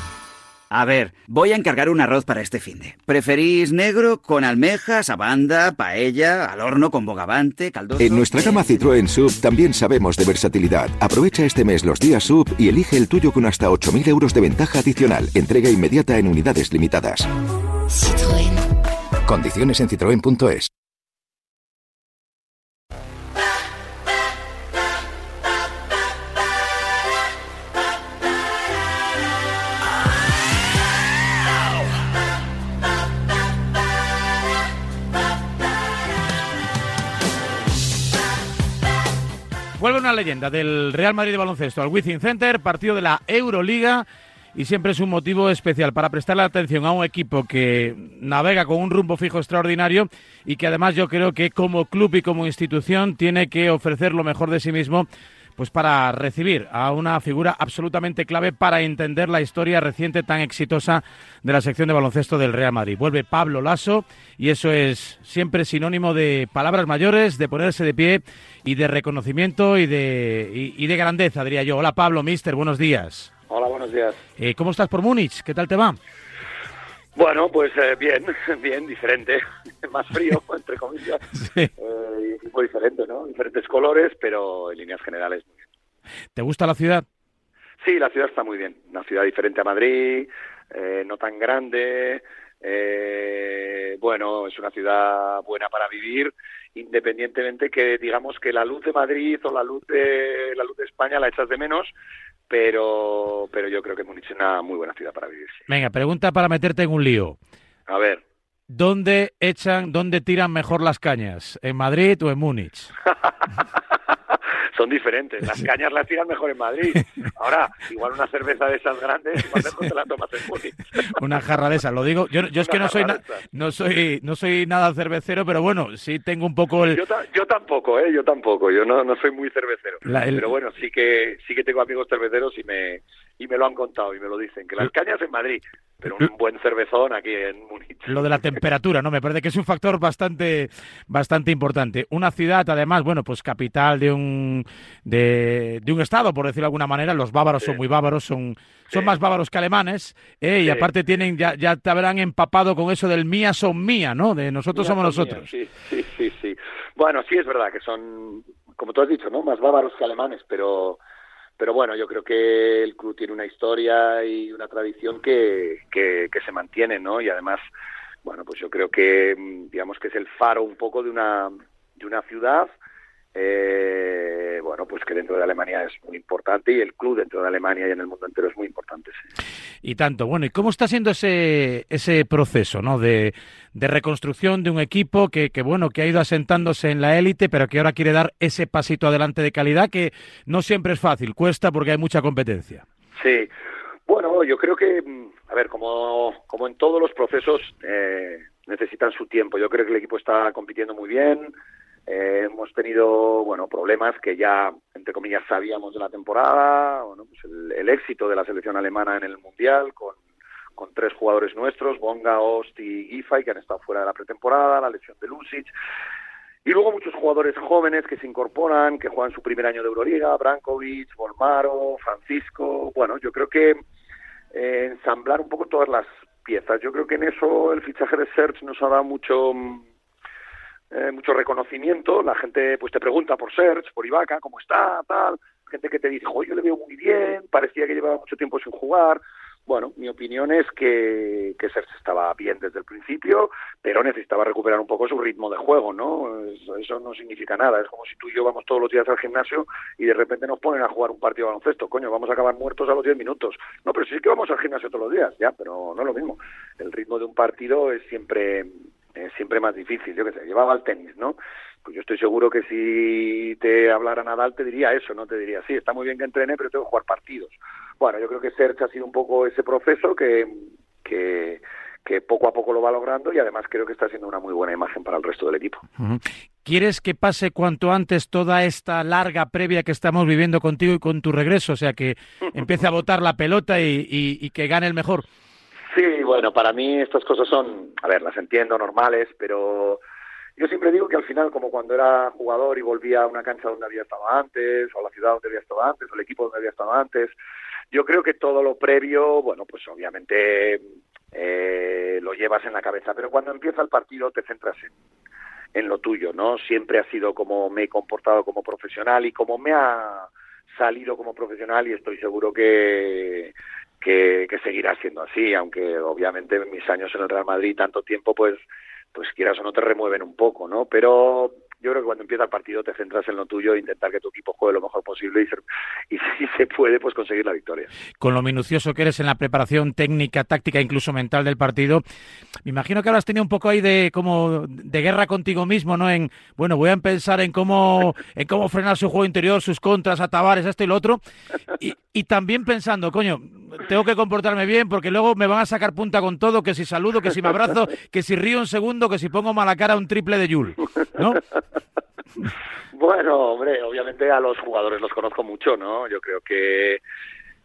A ver, voy a encargar un arroz para este finde. ¿Preferís negro con almejas, abanda, paella, al horno con bogavante, caldoso? En nuestra gama Citroën Sub también sabemos de versatilidad. Aprovecha este mes los días Sub y elige el tuyo con hasta 8.000 euros de ventaja adicional. Entrega inmediata en unidades limitadas. Citroën. Condiciones en citroen.es. Vuelve una leyenda del Real Madrid de baloncesto al Wizzing Center, partido de la Euroliga y siempre es un motivo especial para prestarle atención a un equipo que navega con un rumbo fijo extraordinario y que además yo creo que como club y como institución tiene que ofrecer lo mejor de sí mismo pues para recibir a una figura absolutamente clave para entender la historia reciente tan exitosa de la sección de baloncesto del Real Madrid. Vuelve Pablo Lasso y eso es siempre sinónimo de palabras mayores, de ponerse de pie y de reconocimiento y de, y, y de grandeza, diría yo. Hola Pablo, mister, buenos días. Hola, buenos días. Eh, ¿Cómo estás por Múnich? ¿Qué tal te va? Bueno, pues eh, bien, bien, diferente. Más frío, entre comillas. Sí. Eh, y muy diferente, ¿no? Diferentes colores, pero en líneas generales muy bien. ¿Te gusta la ciudad? Sí, la ciudad está muy bien. Una ciudad diferente a Madrid, eh, no tan grande, Eh, bueno, es una ciudad buena para vivir, independientemente que digamos que la luz de Madrid o la luz de la luz de España la echas de menos, pero pero yo creo que Múnich es una muy buena ciudad para vivir. sí. Venga, pregunta para meterte en un lío. A ver, ¿Dónde echan, dónde tiran mejor las cañas? ¿En Madrid o en Múnich? son diferentes. Las cañas las tiran mejor en Madrid. Ahora, igual una cerveza de esas grandes, igual mejor te la tomas en Múnich. Una jarra de esas, lo digo. Yo, yo es que no soy, na- no soy, no soy nada cervecero, pero bueno, sí tengo un poco el. Yo, ta- yo tampoco, ¿eh? Yo tampoco. Yo no, no soy muy cervecero. La- el- Pero bueno, sí que sí que tengo amigos cerveceros y me y me lo han contado y me lo dicen. Que las cañas en Madrid, pero un buen cervezón aquí en Múnich. Lo de la temperatura, ¿no? Me parece que es un factor bastante, bastante importante. Una ciudad, además, bueno, pues capital de un, de, de un estado, por decirlo de alguna manera. Los bávaros son muy bávaros, son, son más bávaros que alemanes, ¿eh? y aparte tienen, ya, ya te habrán empapado con eso del mía son mía, ¿no? De nosotros somos nosotros. sí, sí, sí. Bueno, sí es verdad que son, como tú has dicho, ¿no? Más bávaros que alemanes, pero pero bueno, yo creo que el club tiene una historia y una tradición que, que, que se mantiene, ¿no? Y además, bueno, pues yo creo que, mm, digamos que es el faro un poco de una, de una ciudad, eh, bueno, pues que dentro de Alemania es muy importante y el club dentro de Alemania y en el mundo entero es muy importante, sí. Y tanto. Bueno, ¿y cómo está siendo ese, ese proceso, ¿no? De, de reconstrucción de un equipo que, que, bueno, que ha ido asentándose en la élite, pero que ahora quiere dar ese pasito adelante de calidad que no siempre es fácil, cuesta porque hay mucha competencia. Sí, bueno, yo creo que, mm, a ver, como, como en todos los procesos, eh, necesitan su tiempo. Yo creo que el equipo está compitiendo muy bien. Eh, hemos tenido, bueno, problemas que ya, entre comillas, sabíamos de la temporada. Bueno, pues el, el éxito de la selección alemana en el Mundial con, con tres jugadores nuestros, Bonga, Ost y Giffey, que han estado fuera de la pretemporada, la lesión de Lucic. Y luego muchos jugadores jóvenes que se incorporan, que juegan su primer año de Euroliga, Brankovic, Volmaro, Francisco. Bueno, yo creo que eh, ensamblar un poco todas las piezas. Yo creo que en eso el fichaje de Serge nos ha dado mucho mm, eh, mucho reconocimiento. La gente pues te pregunta por Serge, por Ibaka, cómo está, tal. Gente que te dice, "Jo, yo le veo muy bien, parecía que llevaba mucho tiempo sin jugar. Bueno, mi opinión es que, que Serge estaba bien desde el principio, pero necesitaba recuperar un poco su ritmo de juego, ¿no? Eso, eso no significa nada. Es como si tú y yo vamos todos los días al gimnasio y de repente nos ponen a jugar un partido de baloncesto. Coño, vamos a acabar muertos a los 10 minutos. No, pero sí que vamos al gimnasio todos los días, ya, pero no es lo mismo. El ritmo de un partido es siempre, es siempre más difícil. Yo qué sé, llevaba al tenis, ¿no? Pues yo estoy seguro que si te hablara Nadal te diría eso, no te diría, sí, está muy bien que entrene, pero tengo que jugar partidos. Bueno, yo creo que Serge ha sido un poco ese proceso que, que, que poco a poco lo va logrando y además creo que está siendo una muy buena imagen para el resto del equipo. ¿Quieres que pase cuanto antes toda esta larga previa que estamos viviendo contigo y con tu regreso? O sea, que empiece a botar la pelota y, y- y que gane el mejor. Sí, bueno, para mí estas cosas son, a ver, las entiendo normales, pero yo siempre digo que al final, como cuando era jugador y volvía a una cancha donde había estado antes, o a la ciudad donde había estado antes, o el equipo donde había estado antes, yo creo que todo lo previo, bueno, pues obviamente eh, lo llevas en la cabeza, pero cuando empieza el partido te centras en, en lo tuyo, ¿no? Siempre ha sido como me he comportado como profesional y como me ha salido como profesional y estoy seguro que, que, seguirá siendo así, aunque obviamente mis años en el Real Madrid, tanto tiempo, pues, pues quieras o no te remueven un poco, ¿no? Pero yo creo que cuando empieza el partido te centras en lo tuyo intentar que tu equipo juegue lo mejor posible y si se puede, pues conseguir la victoria. Con lo minucioso que eres en la preparación técnica, táctica, incluso mental del partido, me imagino que ahora has tenido un poco ahí de como de guerra contigo mismo, ¿no? En bueno, voy a pensar en cómo en cómo frenar su juego interior, sus contras, a Tavares, esto y lo otro, y, y también pensando, coño, tengo que comportarme bien porque luego me van a sacar punta con todo, que si saludo, que si me abrazo, que si río un segundo, que si pongo mala cara un triple de Yul, ¿no? Bueno, hombre, obviamente a los jugadores los conozco mucho, ¿no? Yo creo que,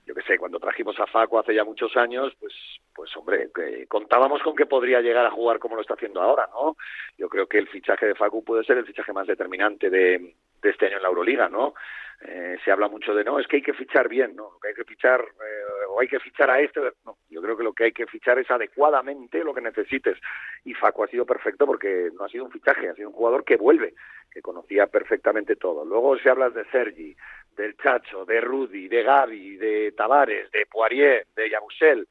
yo qué sé, cuando trajimos a Facu hace ya muchos años, pues, pues hombre, que contábamos con que podría llegar a jugar como lo está haciendo ahora, ¿no? Yo creo que el fichaje de Facu puede ser el fichaje más determinante de, de este año en la Euroliga, ¿no? Eh, se habla mucho de, no, es que hay que fichar bien, ¿no? Lo que hay que fichar, eh, o hay que fichar a este, no, yo creo que lo que hay que fichar es adecuadamente lo que necesites. Y Facu ha sido perfecto porque no ha sido un fichaje, ha sido un jugador que vuelve, que conocía perfectamente todo. Luego si hablas de Sergi, del Chacho, de Rudy, de Gaby, de Tavares, de Poirier, de Yabusel,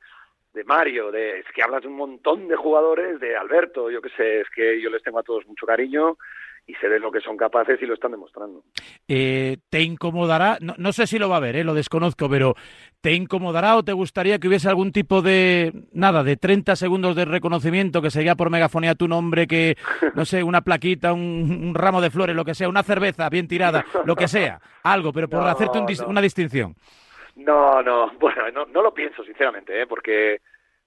de Mario, de, es que hablas de un montón de jugadores, de Alberto, yo qué sé, es que yo les tengo a todos mucho cariño y sé de lo que son capaces y lo están demostrando. Eh, ¿Te incomodará? No, no sé si lo va a ver, eh, lo desconozco, pero ¿te incomodará o te gustaría que hubiese algún tipo de, nada, de 30 segundos de reconocimiento que seguía por megafonía tu nombre, que, no sé, una plaquita, un, un ramo de flores, lo que sea, una cerveza bien tirada, lo que sea, algo, pero por No, hacerte un dis- no. una distinción? No, no, bueno, no, no lo pienso sinceramente, ¿eh? porque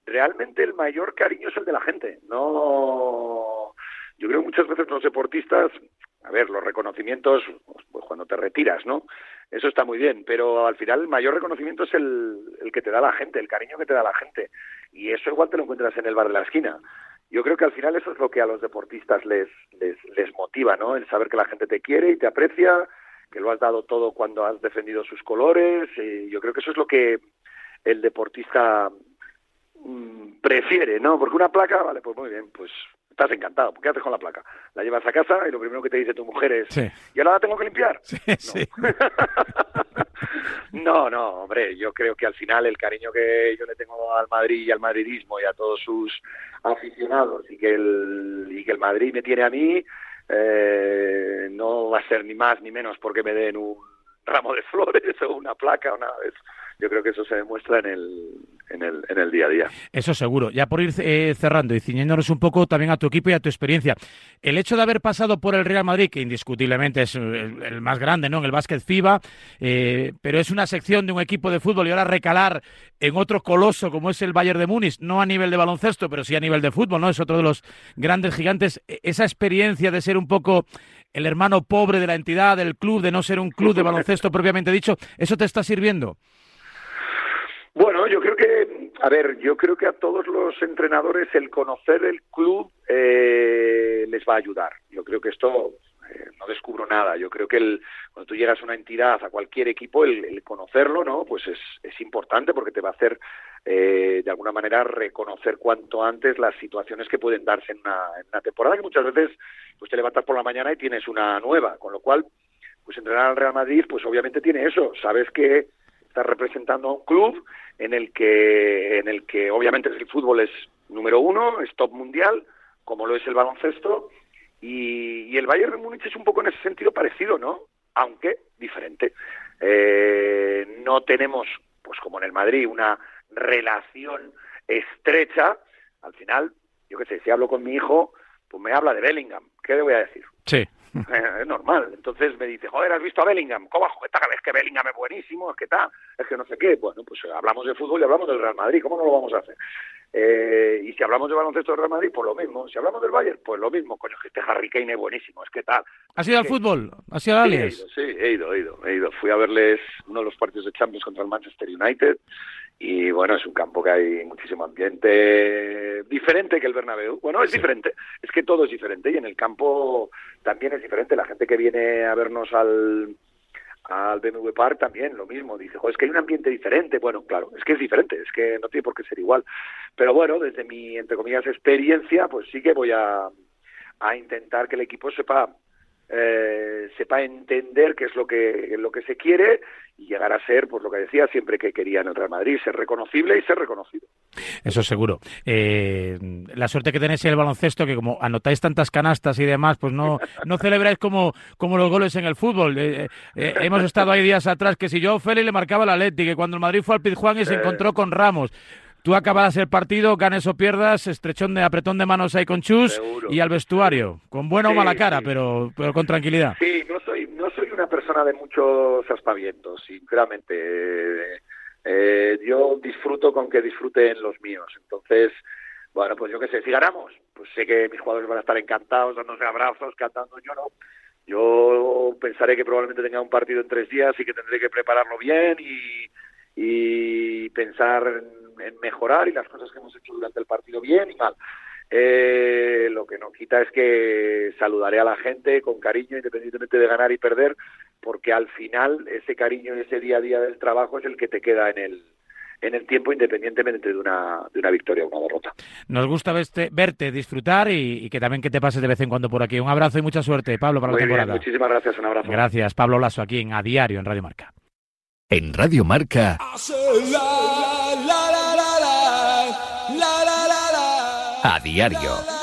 realmente el mayor cariño es el de la gente. No, yo creo que muchas veces los deportistas, a ver, los reconocimientos, pues cuando te retiras, ¿no? Eso está muy bien, pero al final el mayor reconocimiento es el, el que te da la gente, el cariño que te da la gente. Y eso igual te lo encuentras en el bar de la esquina. Yo creo que al final eso es lo que a los deportistas les, les, les motiva, ¿no? El saber que la gente te quiere y te aprecia, que lo has dado todo cuando has defendido sus colores. Y yo creo que eso es lo que el deportista mm, prefiere, ¿no? Porque una placa, vale, pues muy bien, pues estás encantado. ¿Qué haces con la placa? La llevas a casa y lo primero que te dice tu mujer es, Sí. ¿y ahora la tengo que limpiar? Sí. No, no, hombre, yo creo que al final el cariño que yo le tengo al Madrid y al madridismo y a todos sus aficionados y que el, y que el Madrid me tiene a mí, eh, no va a ser ni más ni menos porque me den un ramo de flores o una placa o nada de eso. Yo creo que eso se demuestra en el, en el, en el día a día. Eso seguro. Ya por ir eh, cerrando y ciñéndonos un poco también a tu equipo y a tu experiencia. El hecho de haber pasado por el Real Madrid, que indiscutiblemente es el, el más grande ¿no? en el básquet FIBA, eh, pero es una sección de un equipo de fútbol y ahora recalar en otro coloso como es el Bayern de Múnich, no a nivel de baloncesto, pero sí a nivel de fútbol, ¿no? Es otro de los grandes gigantes. E- Esa experiencia de ser un poco el hermano pobre de la entidad, del club, de no ser un club de baloncesto propiamente dicho, ¿eso te está sirviendo? Bueno, yo creo que, a ver, yo creo que a todos los entrenadores el conocer el club eh, les va a ayudar. Yo creo que esto eh, no descubro nada. Yo creo que el, cuando tú llegas a una entidad, a cualquier equipo, el, el conocerlo, ¿no? Pues es, es importante porque te va a hacer, eh, de alguna manera, reconocer cuanto antes las situaciones que pueden darse en una, en una temporada que muchas veces, pues te levantas por la mañana y tienes una nueva, con lo cual, pues entrenar al Real Madrid, pues obviamente tiene eso. Sabes que representando a un club en el que en el que obviamente el fútbol es número uno, es top mundial, como lo es el baloncesto, y, y el Bayern de Múnich es un poco en ese sentido parecido, ¿no? Aunque diferente. Eh, no tenemos, pues como en el Madrid, una relación estrecha. Al final, yo qué sé, si hablo con mi hijo, pues me habla de Bellingham. ¿Qué le voy a decir? Sí. es normal. Entonces me dice, joder, ¿has visto a Bellingham? ¿Cómo joder, tal? Es que Bellingham es buenísimo, es que tal, es que no sé qué. Bueno, pues hablamos de fútbol y hablamos del Real Madrid, ¿cómo no lo vamos a hacer? Eh, y si hablamos de baloncesto del Real Madrid, pues lo mismo. Si hablamos del Bayern, pues lo mismo. Coño, que este Harry Kane es buenísimo, es que tal. ¿Has ido al fútbol? ¿Has ido al Sí, he Allianz? ido, sí, he ido, he ido, he ido. Fui a verles uno de los partidos de Champions contra el Manchester United y bueno, es un campo que hay muchísimo ambiente diferente que el Bernabéu. Bueno, es diferente, es que todo es diferente y en el campo también es diferente. La gente que viene a vernos al al BMW Park también lo mismo, dice, "Jo, es que hay un ambiente diferente. Bueno, claro, es que es diferente, es que no tiene por qué ser igual. Pero bueno, desde mi, entre comillas, experiencia, pues sí que voy a, a intentar que el equipo sepa eh, sepa entender qué es lo que lo que se quiere y llegar a ser, pues lo que decía siempre que quería en el Real Madrid, ser reconocible y ser reconocido. Eso seguro. Eh, la suerte que tenéis en el baloncesto, que como anotáis tantas canastas y demás, pues no, no celebráis como, como los goles en el fútbol. Eh, eh, hemos estado ahí días atrás que si yo Félix le marcaba la Leti, que cuando el Madrid fue al Pizjuán y se encontró con Ramos. Tú acabas el partido, ganes o pierdas, estrechón de apretón de manos ahí con Chus Seguro. y al vestuario, con buena o Sí, mala cara, sí. pero, pero con tranquilidad. Sí, no soy, no soy una persona de muchos aspavientos, sinceramente. Eh, eh, yo disfruto con que disfruten los míos. Entonces, bueno, pues yo qué sé, si ganamos, pues sé que mis jugadores van a estar encantados, dándose abrazos, cantando, yo no. Yo pensaré que probablemente tenga un partido en tres días y que tendré que prepararlo bien y, y pensar en, en mejorar y las cosas que hemos hecho durante el partido bien y mal. Eh, lo que no quita es que saludaré a la gente con cariño, independientemente de ganar y perder, porque al final ese cariño y ese día a día del trabajo es el que te queda en el en el tiempo, independientemente de una de una victoria o una derrota. Nos gusta verte, verte disfrutar y, y que también que te pases de vez en cuando por aquí. Un abrazo y mucha suerte, Pablo, para Muy la bien, temporada. muchísimas gracias, un abrazo. Gracias, Pablo Lasso, aquí en A Diario, en Radio Marca. En Radio Marca, A diario.